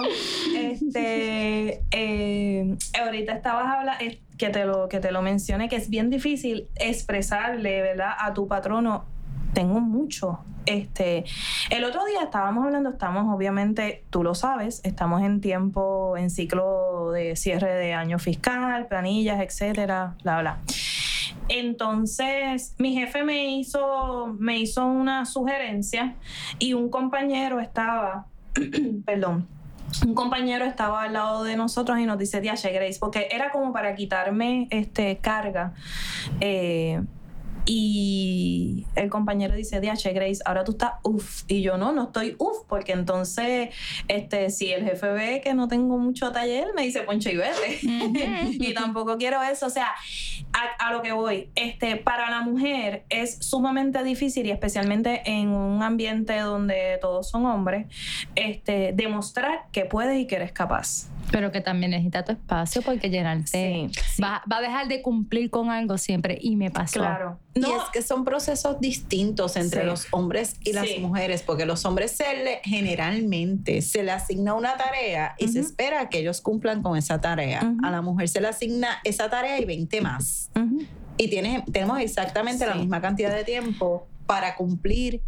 este, eh, ahorita estabas hablando, que te lo que te lo mencioné, que es bien difícil expresarle, ¿verdad? A tu patrono, tengo mucho. Este, el otro día estábamos hablando, estamos obviamente, tú lo sabes, estamos en tiempo, en ciclo de cierre de año fiscal, planillas, etcétera, bla, bla. Entonces, mi jefe me hizo, me hizo una sugerencia y un compañero estaba, perdón, un compañero estaba al lado de nosotros y nos dice, Diache Grace, porque era como para quitarme este, carga. eh, y el compañero dice, Diache Grace, ahora tú estás uff. Y yo no, no estoy uff, porque entonces, este, si el jefe ve que no tengo mucho taller, me dice ponche y vete. y tampoco quiero eso. O sea, a, a lo que voy, este, para la mujer es sumamente difícil y especialmente en un ambiente donde todos son hombres, este, demostrar que puedes y que eres capaz. Pero que también necesita tu espacio porque llenarte. Sí, sí. Va, va a dejar de cumplir con algo siempre. Y me pasó. Claro. Y es que son procesos distintos entre Sí. los hombres y las mujeres, porque los hombres se le, generalmente se le asigna una tarea y se Ujú. espera que ellos cumplan con esa tarea. Ujú. A la mujer se le asigna esa tarea y 20 más. Ujú. Y tienes, tenemos exactamente la misma cantidad de tiempo para cumplir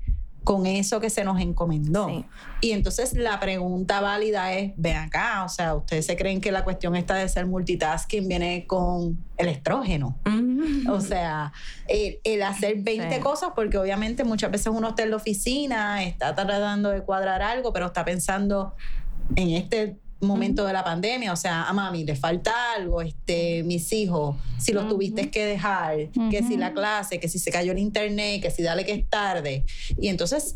con eso que se nos encomendó. Sí. Y entonces la pregunta válida es, ven acá, o sea, ¿ustedes se creen que la cuestión esta de ser multitasking viene con el estrógeno? Ujú. O sea, el, el hacer 20 Sí. cosas, porque obviamente muchas veces uno está en la oficina, está tratando de cuadrar algo, pero está pensando en este momento de la pandemia, o sea, a mami, le falta algo, este, mis hijos, si los tuviste que dejar, que si la clase, que si se cayó el internet, que si dale que es tarde. Y entonces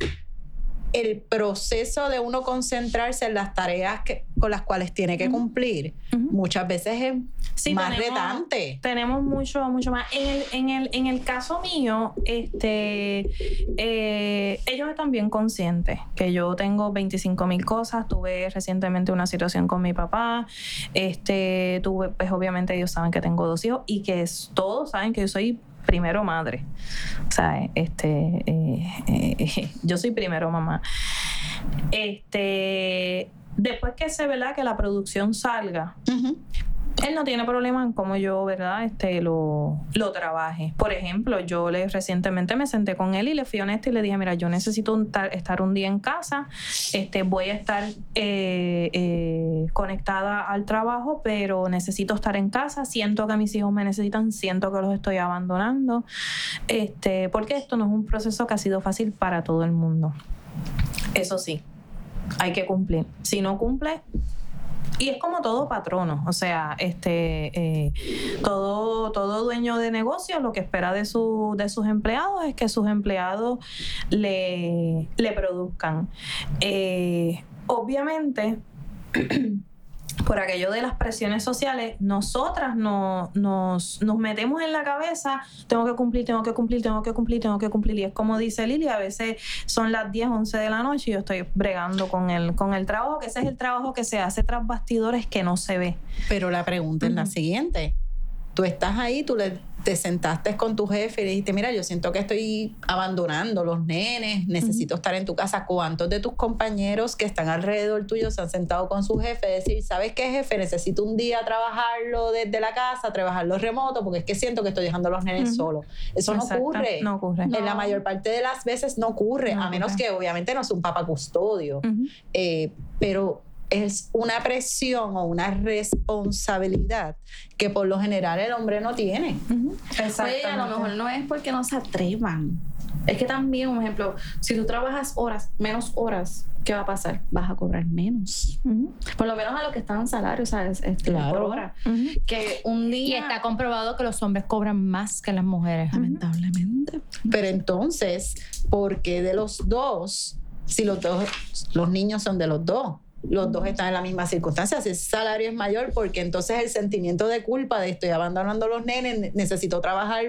el proceso de uno concentrarse en las tareas que, con las cuales tiene que cumplir, muchas veces es Sí, más tenemos- retante. Tenemos mucho, mucho más. En el, en el, en el caso mío, este, eh, ellos están bien conscientes que yo tengo 25 mil cosas. Tuve recientemente una situación con mi papá. Este, tuve, pues obviamente ellos saben que tengo dos hijos y que es- todos saben que yo soy primero madre. O sea, este, eh, eh, yo soy primero mamá. Este, después que se ¿verdad? que la producción salga. Él no tiene problema en cómo yo, ¿verdad? Este, lo, lo trabaje. Por ejemplo, yo le recientemente me senté con él y le fui honesta y le dije, mira, yo necesito estar un día en casa, este, voy a estar eh, eh, conectada al trabajo, pero necesito estar en casa, siento que mis hijos me necesitan, siento que los estoy abandonando, este, porque esto no es un proceso que ha sido fácil para todo el mundo. Eso sí, hay que cumplir. Si no cumple, y es como todo patrono, o sea, este, eh, todo, todo dueño de negocio lo que espera de, su, de sus empleados es que sus empleados le, le produzcan. Eh, obviamente, por aquello de las presiones sociales, nosotras no, nos, nos metemos en la cabeza, tengo que cumplir, tengo que cumplir, tengo que cumplir, tengo que cumplir. Y es como dice Lili, a veces son las 10, 11 de la noche y yo estoy bregando con el, con el trabajo, que ese es el trabajo que se hace tras bastidores que no se ve. Pero la pregunta es la siguiente. Tú estás ahí, tú le, te sentaste con tu jefe y le dijiste, mira, yo siento que estoy abandonando los nenes, necesito estar en tu casa. ¿Cuántos de tus compañeros que están alrededor tuyo se han sentado con su jefe y decir, ¿sabes qué, jefe? Necesito un día trabajarlo desde la casa, trabajarlo remoto, porque es que siento que estoy dejando a los nenes Ujú. solos. Eso no ocurre. No ocurre. En la mayor parte de las veces no ocurre, No a menos ocurre. que obviamente no sea un papá custodio. Eh, pero es una presión o una responsabilidad que por lo general el hombre no tiene. Ujú. Oye, a lo mejor no es porque no se atrevan. Es que también, un ejemplo, si tú trabajas horas, menos horas, ¿qué va a pasar? Vas a cobrar menos. Por lo menos a lo que están en salario, ¿sabes? Este, Claro. Por hora. Que un Y día. está comprobado que los hombres cobran más que las mujeres. Lamentablemente. Pero entonces, ¿por qué de los dos, si los dos, los niños son de los dos? Los dos están en la misma circunstancia. Si ese salario es mayor, porque entonces el sentimiento de culpa de estoy abandonando a los nenes, ne- necesito trabajar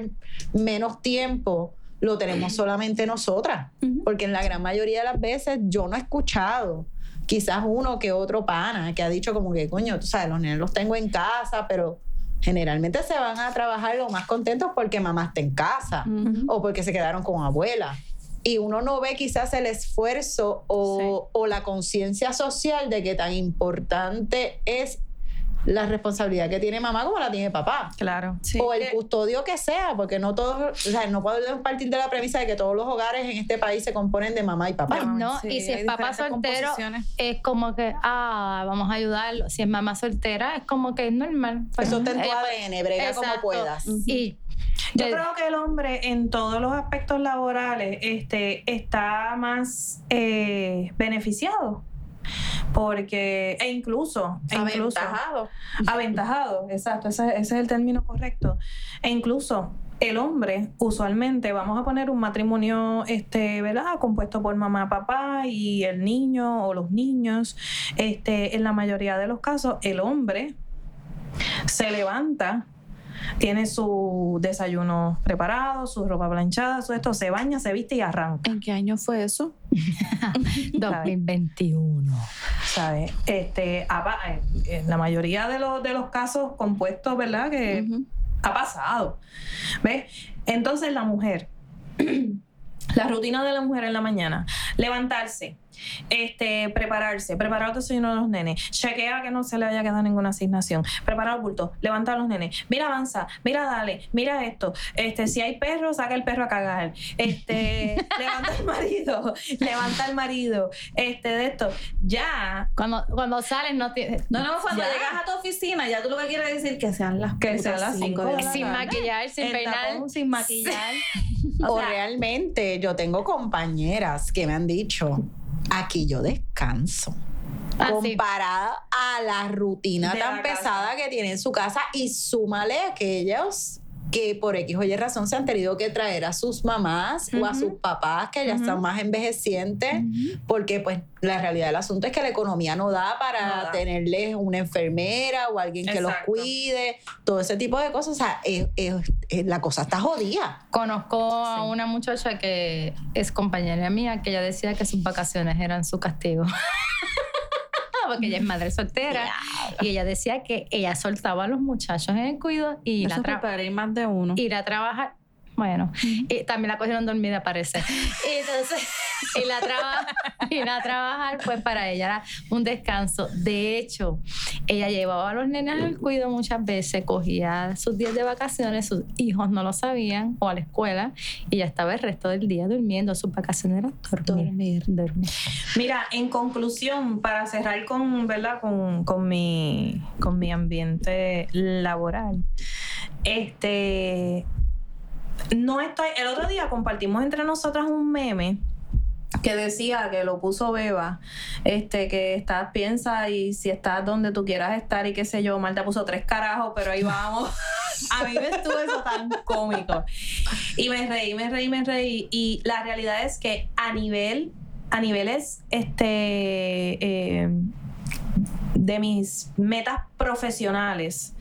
menos tiempo, lo tenemos solamente nosotras. Porque en la gran mayoría de las veces yo no he escuchado quizás uno que otro pana que ha dicho como que, coño, tú sabes, los nenes los tengo en casa, pero generalmente se van a trabajar lo más contentos porque mamá está en casa o porque se quedaron con abuela. Y uno no ve quizás el esfuerzo o, o la conciencia social de que tan importante es la responsabilidad que tiene mamá como la tiene papá. Claro. Sí, o el que- custodio que sea, porque no todos, o sea, no podemos partir de la premisa de que todos los hogares en este país se componen de mamá y papá. Ay, no, Sí, y si es papá soltero, es como que, ah, vamos a ayudarlo. Si es mamá soltera, es como que es normal. Pues, Eso está en tu ADN, brega como puedas. Y Yo creo que el hombre en todos los aspectos laborales este, está más eh, beneficiado. Porque, e incluso, e incluso Aventajado. aventajado, exacto, ese, ese es el término correcto. E incluso el hombre, usualmente, vamos a poner un matrimonio, este, ¿verdad? Compuesto por mamá, papá y el niño o los niños. Este, en la mayoría de los casos, el hombre se levanta, tiene su desayuno preparado, su ropa planchada, su esto, se baña, se viste y arranca. ¿En qué año fue eso? 2021. ¿Sabes? Este, apa- eh, en la mayoría de los, de los casos compuestos, ¿verdad? Que ha pasado. ¿Ves? Entonces la mujer, la rutina de la mujer en la mañana, levantarse, este, prepararse, preparar el desayuno de los nenes, chequea que no se le vaya a quedar ninguna asignación, preparar el bulto, levantar a los nenes, mira avanza, mira dale, mira esto, este, si hay perro, saca el perro a cagar, este, levanta al marido, levanta al marido, este, de esto, ya Cuando, cuando salen, no tiene. No, no, cuando Ya. llegas a tu oficina, ya tú lo que quieres decir que sean las Que sean las cinco cinco de la Sin tarde. maquillar, sin peinar. sin maquillar. O, O sea, realmente yo tengo compañeras que me han dicho, aquí yo descanso. Ah, sí. comparada a la rutina De tan la pesada que tiene en su casa y súmale a aquellos que por X o Y razón se han tenido que traer a sus mamás o a sus papás que ya están más envejecientes porque pues la realidad del asunto es que la economía no da para No da. tenerles una enfermera o alguien que los cuide, todo ese tipo de cosas, o sea, es- es- es- la cosa está jodida. Conozco a una muchacha que es compañera mía que ella decía que sus vacaciones eran su castigo. Porque ella es madre soltera. Y ella decía que ella soltaba a los muchachos en el cuido y ir Eso a, más de uno. ir a trabajar. Bueno, y también la cogieron dormida, parece. Y entonces, y la traba- ir a trabajar, pues para ella era un descanso. De hecho, ella llevaba a los nenes al cuido muchas veces, cogía sus días de vacaciones, sus hijos no lo sabían, o a la escuela, y ya estaba el resto del día durmiendo. Sus vacaciones eran dormir. dormir. Mira, en conclusión, para cerrar con, ¿verdad? Con, con mi, con mi ambiente laboral, este, no estoy, el otro día compartimos entre nosotras un meme que decía que lo puso Beba, este, que estás, piensa y si estás donde tú quieras estar y qué sé yo, Marta puso tres carajos, pero ahí vamos. A mí me estuvo eso tan cómico. Y me reí, me reí, me reí. Y la realidad es que a nivel, a niveles, este, eh, de mis metas profesionales,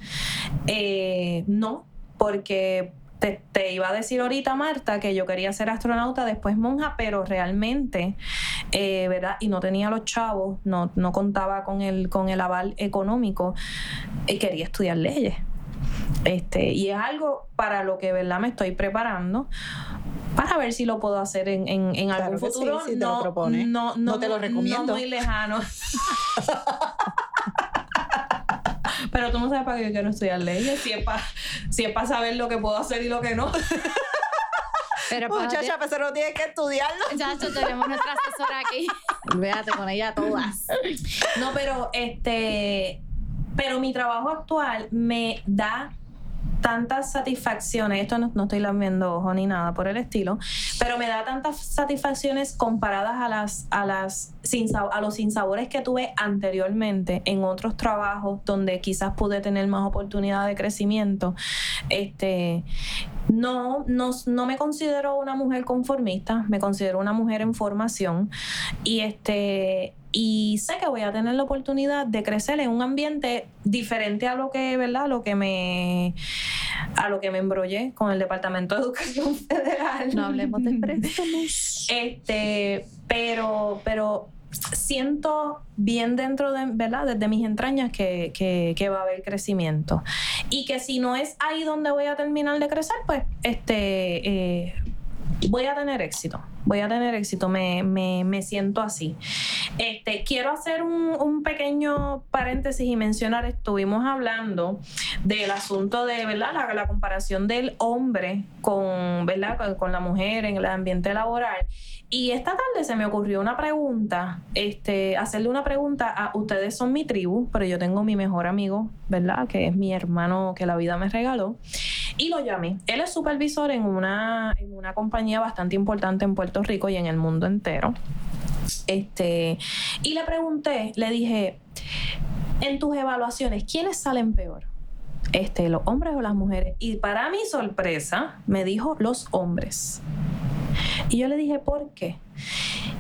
eh, no, porque te, te iba a decir ahorita, Marta, que yo quería ser astronauta, después monja, pero realmente, eh, ¿verdad? Y no tenía los chavos, no, no contaba con el, con el aval económico, y quería estudiar leyes. Este, y es algo para lo que verdad me estoy preparando para ver si lo puedo hacer en, en, en Claro algún sí, futuro. si no, propones. no, No te lo recomiendo. No muy lejano. Pero tú no sabes para qué yo quiero estudiar leyes, si es para si es para saber lo que puedo hacer y lo que no. Pero Muchacha, pues no tienes que estudiarlo. Chacho, tenemos nuestra asesora aquí. Véate con ella todas. No, pero este, pero mi trabajo actual me da tantas satisfacciones, esto no, no estoy lamiendo ojo ni nada por el estilo, pero me da tantas satisfacciones comparadas a las a las sin a los sinsabores que tuve anteriormente en otros trabajos donde quizás pude tener más oportunidad de crecimiento. Este no, no, no me considero una mujer conformista, me considero una mujer en formación y este y sé que voy a tener la oportunidad de crecer en un ambiente diferente a lo que, ¿verdad? Lo que me a lo que me embrollé con el Departamento de Educación Federal. No hablemos de préstamos. Este, pero, pero siento bien dentro de, ¿verdad? Desde mis entrañas que, que, que va a haber crecimiento. Y que si no es ahí donde voy a terminar de crecer, pues este eh, voy a tener éxito. Voy a tener éxito, me, me, me siento así. Este, quiero hacer un, un pequeño paréntesis y mencionar, estuvimos hablando del asunto de, ¿verdad? La, comparación del hombre con, ¿verdad? Con la mujer en el ambiente laboral. Y esta tarde se me ocurrió una pregunta, este, hacerle una pregunta a ustedes son mi tribu, pero yo tengo mi mejor amigo, ¿verdad? Que es mi hermano que la vida me regaló. Y lo llamé. Él es supervisor en una, en una compañía bastante importante en Puerto Rico y en el mundo entero. Este, y le pregunté, le dije, en tus evaluaciones, ¿quiénes salen peor? Este, los hombres o las mujeres. Y para mi sorpresa, me dijo los hombres. Y yo le dije, ¿por qué?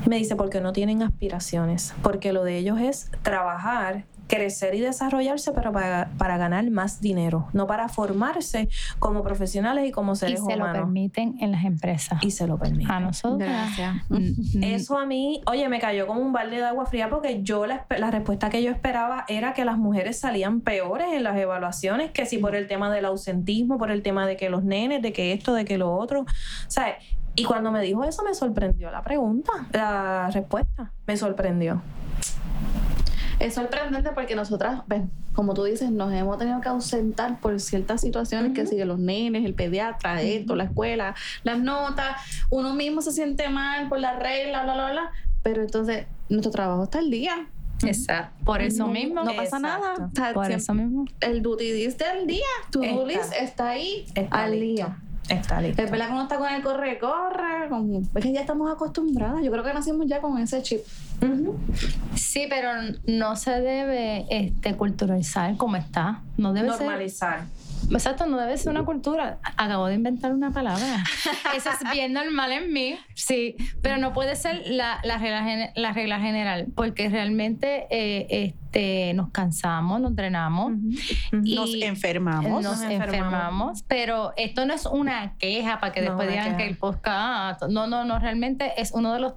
Me dice, porque no tienen aspiraciones, porque lo de ellos es trabajar, crecer y desarrollarse, pero para, para ganar más dinero, no para formarse como profesionales y como Y seres se lo humanos. permiten en las empresas. y se lo permiten. A nosotros. Gracias. Eso a mí, oye, me cayó como un balde de agua fría porque yo la, la respuesta que yo esperaba era que las mujeres salían peores en las evaluaciones, que si por el tema del ausentismo, por el tema de que los nenes, de que esto, de que lo otro. ¿Sabes? Y cuando me dijo eso me sorprendió la pregunta, la respuesta, me sorprendió. Es sorprendente porque nosotras, ven, como tú dices, nos hemos tenido que ausentar por ciertas situaciones que siguen los nenes, el pediatra, esto, la escuela, las notas. Uno mismo se siente mal por la regla, bla, bla, bla. Pero entonces, nuestro trabajo está al día. Exacto. Por eso mismo. No pasa Exacto. nada. Sea, Por siempre- eso mismo. El duty list del día, tu Está. list está ahí Está al listo. día. Está listo. Es verdad que uno está con el corre, corre, con- es que ya estamos acostumbradas. Yo creo que nacimos ya con ese chip. Ujú. Sí, pero no se debe este, culturalizar como está. No debe ser. Exacto, no debe ser una cultura. Acabo de inventar una palabra. Eso es bien normal en mí, sí, pero no puede ser la, la, regla, gen- la regla general, porque realmente eh, este, nos cansamos, nos drenamos. y Nos enfermamos. Nos Nos enfermamos. enfermamos, pero esto no es una queja para que No, después digan queja. que el podcast. No, no, no, realmente es uno de los.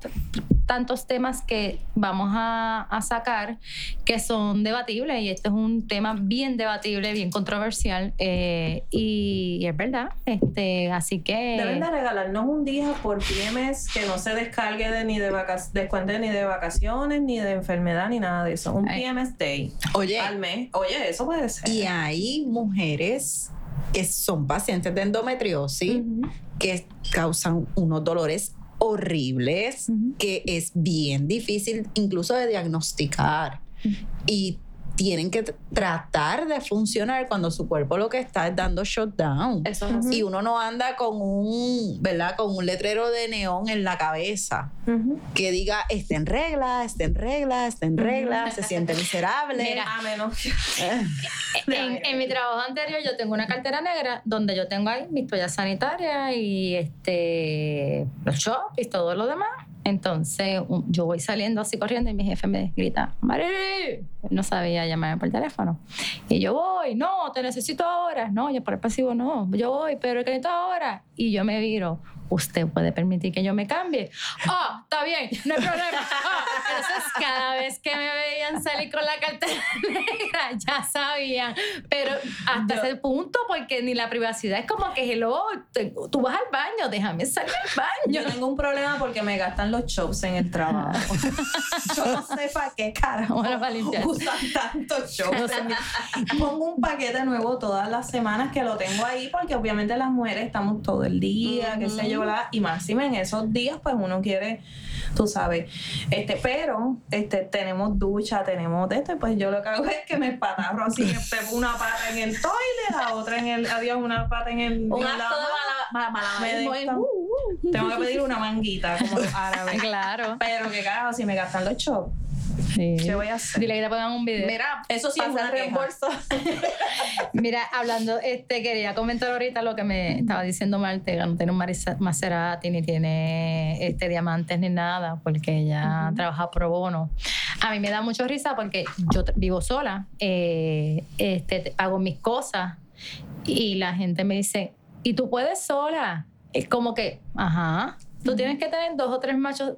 Tantos temas que vamos a, a sacar que son debatibles y este es un tema bien debatible, bien controversial eh, y, y es verdad. Este, así que... Deben de regalarnos un día por PMS que no se descargue de ni de vacaciones, descuente ni de vacaciones, ni de enfermedad, ni nada de eso. Un Ay. PMS Day Oye, al mes. Oye, eso puede ser. y hay mujeres que son pacientes de endometriosis que causan unos dolores horribles que es bien difícil incluso de diagnosticar. Y tienen que tr- tratar de funcionar cuando su cuerpo lo que está es dando shutdown. Eso es así. Y uno no anda con un, ¿verdad? Con un letrero de neón en la cabeza que diga, está en regla, está en regla, está en regla, se siente miserable. Mira, A menos Eh, En, en mi trabajo anterior yo tengo una cartera negra donde yo tengo ahí mis toallas sanitarias y este los shops y todo lo demás. Entonces yo voy saliendo así corriendo y mi jefe me grita, Marily, no sabía llamarme por teléfono. Y yo voy, no, te necesito ahora. No, yo por el pasivo no, yo voy, pero que necesito ahora. Y yo me viro, ¿usted puede permitir que yo me cambie? Ah, está bien, no hay problema. Ah, entonces cada vez que me veían salir con la cartera negra, ya sabían. Pero hasta Yo- ese punto, porque ni la privacidad es como que, hello, te- tú vas al baño, déjame salir al baño. Yo tengo un problema porque me gastan los chops en el trabajo. Yo no sé para qué carajo Bueno, para usan tantos chops. Pongo un paquete nuevo todas las semanas que lo tengo ahí porque obviamente las mujeres estamos todo el día, qué sé yo, ¿verdad? y máxima en esos días pues uno quiere, tú sabes, este, pero este, tenemos ducha, tenemos y pues yo lo que hago es que me espatarro así, pego una pata en el toilet, la otra en el, adiós, una pata en el... Un acto mala, mala, uh, uh. Tengo que pedir una manguita como los árabes. Claro. Pero que carajo, si me gastan los chops, Sí. ¿qué voy a hacer? Dile que te pongan un video. Mira, Eso sí es una reembolso. Mira, hablando, este, quería comentar ahorita lo que me estaba diciendo Martega, no tiene un Maserati, ni tiene este, diamantes, ni nada, porque ella trabaja pro bono. A mí me da mucho risa porque yo vivo sola, eh, este, te- hago mis cosas y la gente me dice, ¿y tú puedes sola? Es como que, ajá, tú tienes que tener dos o tres machos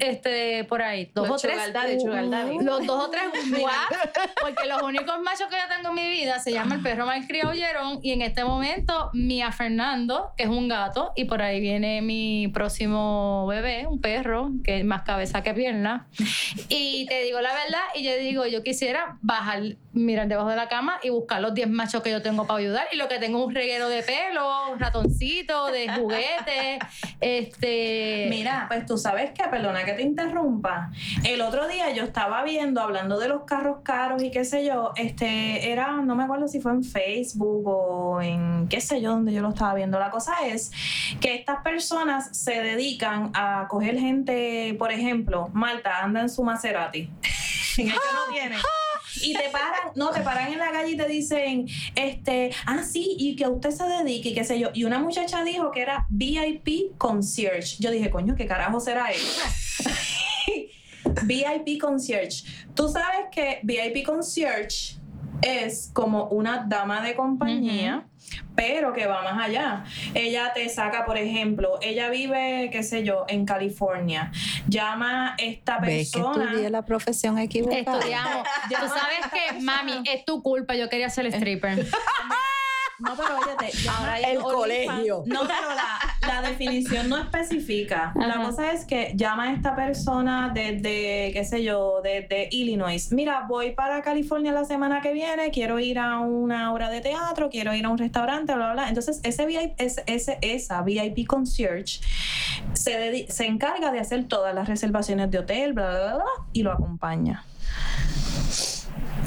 este por ahí, dos Los o tres. daddy, daddy. Los dos o tres? Porque los únicos machos que yo tengo en mi vida se llama el perro malcriado Oyeron y en este momento Mía Fernando, que es un gato, y por ahí viene mi próximo bebé, un perro, que es más cabeza que pierna. Y te digo la verdad, y yo digo, yo quisiera bajar, mirar debajo de la cama y buscar los 10 machos que yo tengo para ayudar. Y lo que tengo es un reguero de pelo, ratoncito, de juguetes, este... Mira, pues tú sabes que, perdona que te interrumpa. El otro día yo estaba viendo, hablando de los carros caros y qué sé yo, este, era, no me acuerdo si fue en Facebook o en qué sé yo, donde yo lo estaba viendo. La cosa es que estas personas se dedican a coger gente, por ejemplo, Marta anda en su Maserati, en el que no tiene. Y te paran, no, te paran en la calle y te dicen, este, ah, sí, y que usted se dedique, y qué sé yo. Y una muchacha dijo que era VIP concierge. Yo dije, coño, ¿qué carajo será eso? VIP concierge. Tú sabes que VIP concierge es como una dama de compañía, pero que va más allá. Ella te saca, por ejemplo, ella vive, qué sé yo, en California. Llama esta ¿Ves que persona. estudié la profesión equivocada? Estudiamos. Tú sabes que, mami, es tu culpa. Yo quería ser stripper. No, pero óyete, ahora El colegio. No, pero la, la definición no especifica. La cosa es que llama a esta persona desde, qué sé yo, desde Illinois. Mira, voy para California la semana que viene, quiero ir a una obra de teatro, quiero ir a un restaurante, bla, bla, bla. Entonces, ese VIP, ese, ese- esa VIP concierge se, se encarga de hacer todas las reservaciones de hotel, bla, bla, bla, bla, y lo acompaña.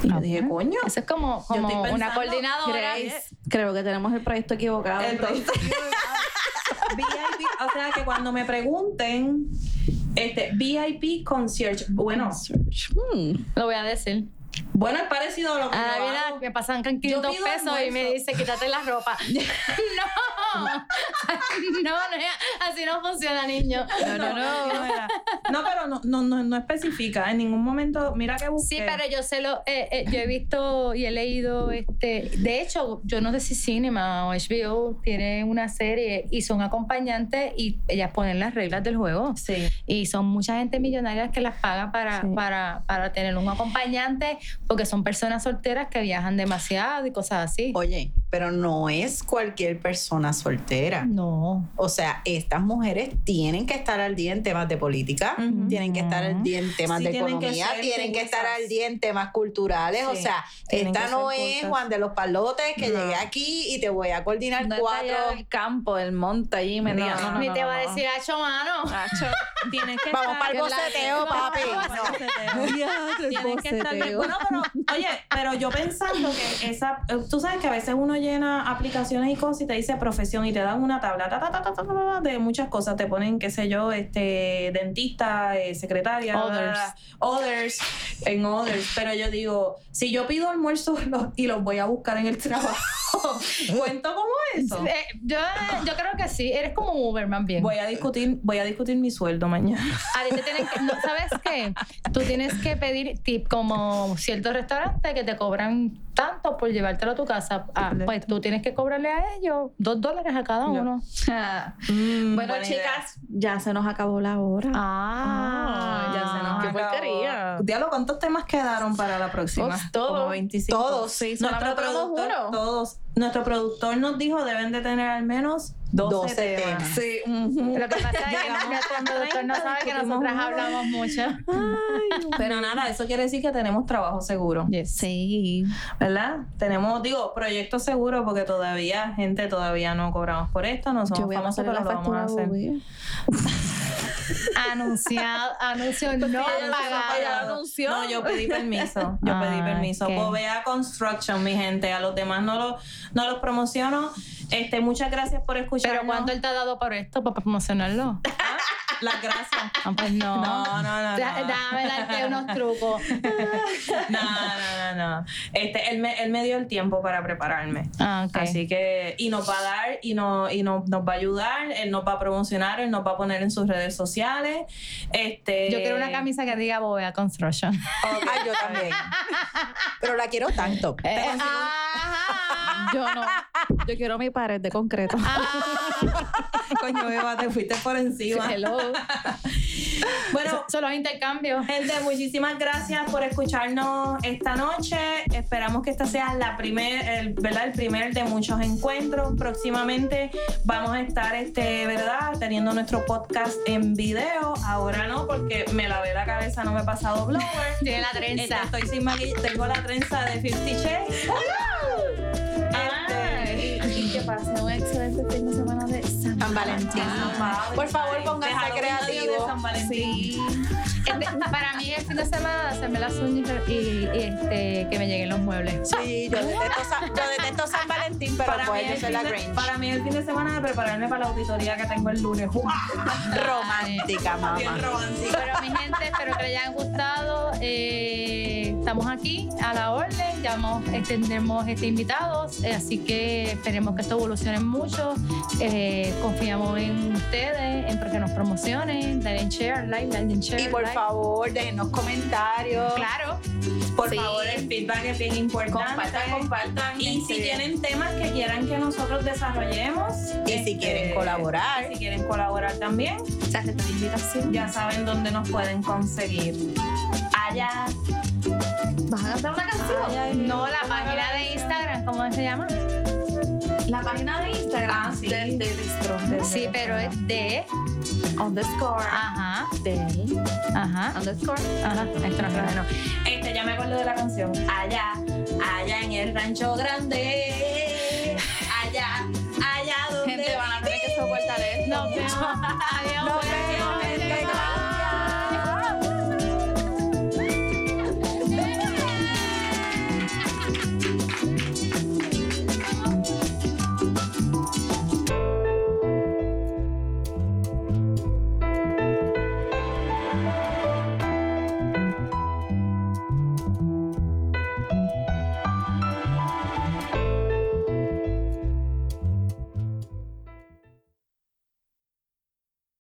Y yo dije, coño. Eso es como, como una coordinadora. Grace, creo que tenemos el proyecto equivocado. Entonces, VIP, o sea que cuando me pregunten, este, VIP concierge, bueno, Hmm. Lo voy a decir. Bueno, es parecido a lo que Ah, yo mira, hago. me pasan 500 pido pesos y me dice, quítate la ropa. no, no, no, así no funciona, niño. No, no, no. era. No, pero no, no, no, no especifica. En ningún momento, mira que busqué. Sí, pero yo sé lo, eh, eh, yo he visto y he leído, este, de hecho, yo no sé si Cinema o HBO tiene una serie y son acompañantes y ellas ponen las reglas del juego. Sí. Y son mucha gente millonaria que las paga para, Sí. para, para tener un acompañante porque son personas solteras que viajan demasiado y cosas así. Oye, pero no es cualquier persona soltera. No. O sea, estas mujeres tienen que estar al día en temas de política, tienen que estar al día en temas Sí, de tienen economía, tienen que estar al día en temas culturales. o sea, esta no es cultas. Juan de los Palotes que No. llegué aquí y te voy a coordinar No de cuatro. allá del campo, del monte allí, me No, diga, no, no, Ni te no, va a decir, hacho, mano. Acho. Tienes que Vamos estar- para el boceteo, papi. Tienen que estar bien. Bueno, pero, oye, pero yo pensando que esa, tú sabes que a veces uno llena aplicaciones y cosas y te dice profesión y te dan una tabla ta, ta, ta, ta, ta, ta, ta, de muchas cosas. Te ponen, qué sé yo, este, dentista, eh, secretaria, Others. others, en others. Pero yo digo, si yo pido almuerzo los- y los voy a buscar en el trabajo, ¿cuento como eso? Eh, yo, yo creo que sí, eres como un Uber más bien. Voy a discutir, voy a discutir mi sueldo mañana. A ti te tienen que, no, ¿sabes qué? Tú tienes que pedir tip como ciertos restaurantes que te cobran tanto por llevártelo a tu casa. Ah, pues tú tienes que cobrarle a ellos dos dólares a cada No. uno. Mm, Bueno, idea. chicas, ya se nos acabó la hora. Ah, ya se nos qué acabó. porquería. Diablo, ¿cuántos temas quedaron para la próxima? Uf, todos. Como 25. Todos. Sí, Nuestro productor, todos. Nuestro productor nos dijo deben de tener al menos 12, 12 temas. temas. Sí, ujú. Lo que pasa es que nuestro productor no 30, sabe que nosotras hablamos mucho. Pero nada, eso quiere decir que tenemos trabajo seguro. Sí. ¿Verdad? Tenemos, digo, proyecto seguro porque todavía, gente, todavía no cobramos por esto, no somos famosos, pero la lo vamos a hacer. Anunciado, anuncio no pagado. No, yo pedí permiso. Yo pedí Ah, permiso. ok. Bovea Construction, mi gente. A los demás no, lo, no los promociono. Este, muchas gracias por escuchar. Pero ¿cuánto él te ha dado por esto, para promocionarlo? Las gracias. Ah, pues no. No, no, no. Da- no. Dame darte unos trucos. No, no, no, no. Este, él me, él me dio el tiempo para prepararme. Ah, ok. Así que, y nos va a dar, y, no, y no, nos va a ayudar, él nos va a promocionar, él nos va a poner en sus redes sociales. Este, Yo quiero una camisa que diga Bovea Construction. Ok, Ay, yo también. Pero la quiero tanto. Eh, ajá. Yo no. Yo quiero mi pared de concreto. Coño, Eva, te fuiste por encima. Hello. Bueno, Son los intercambios. Gente, muchísimas gracias por escucharnos esta noche. Esperamos que esta sea la primer, el, ¿verdad? el primer de muchos encuentros. Próximamente vamos a estar, este, ¿verdad? Teniendo nuestro podcast en video. Ahora no, porque me lavé la cabeza, no me he pasado blower. Tiene la trenza. estoy sin maquillaje, tengo la trenza de 50 Shades. Excelente fin de semana de San, San Valentín. Por favor, pónganse creativos. San Valentín. Sí. Este, para mí el fin de semana hacerme las uñas y, y, este, que me lleguen los muebles. Sí, yo detesto, San, yo detesto San Valentín, pero Para mí, pues el yo soy la de, Grinch. para mí el fin de semana de prepararme para la auditoría que tengo el lunes. Romántica, mamá. Bien romántica. Pero mi gente, espero que les hayan gustado. Eh, estamos aquí a la orden, ya vamos, tendremos este, invitados, eh, así que esperemos que esto evolucione mucho. Eh, confiamos en ustedes, en que nos promocionen, den share, like, den share. Y por like. Favor, déjenos comentarios. Claro, Por Sí. favor, el feedback es bien importante. Compartan, compartan. Y si tienen temas que quieran que nosotros desarrollemos. Y si este, quieren colaborar. y Si quieren colaborar también, invitación. ya saben dónde nos pueden conseguir. Allá. ¿Vas a cantar una canción? No la página de Instagram, ¿cómo se llama? La página de Instagram Ah, sí. del Daily Strong. Del- Sí, pero es de, Underscore. ajá, Del. ajá, Underscore. ajá, esto no este, ya me acuerdo de la canción. Allá, allá en el rancho grande. Allá, allá donde. Gente, van a tener que soportar esto. Nos vemos. Adiós.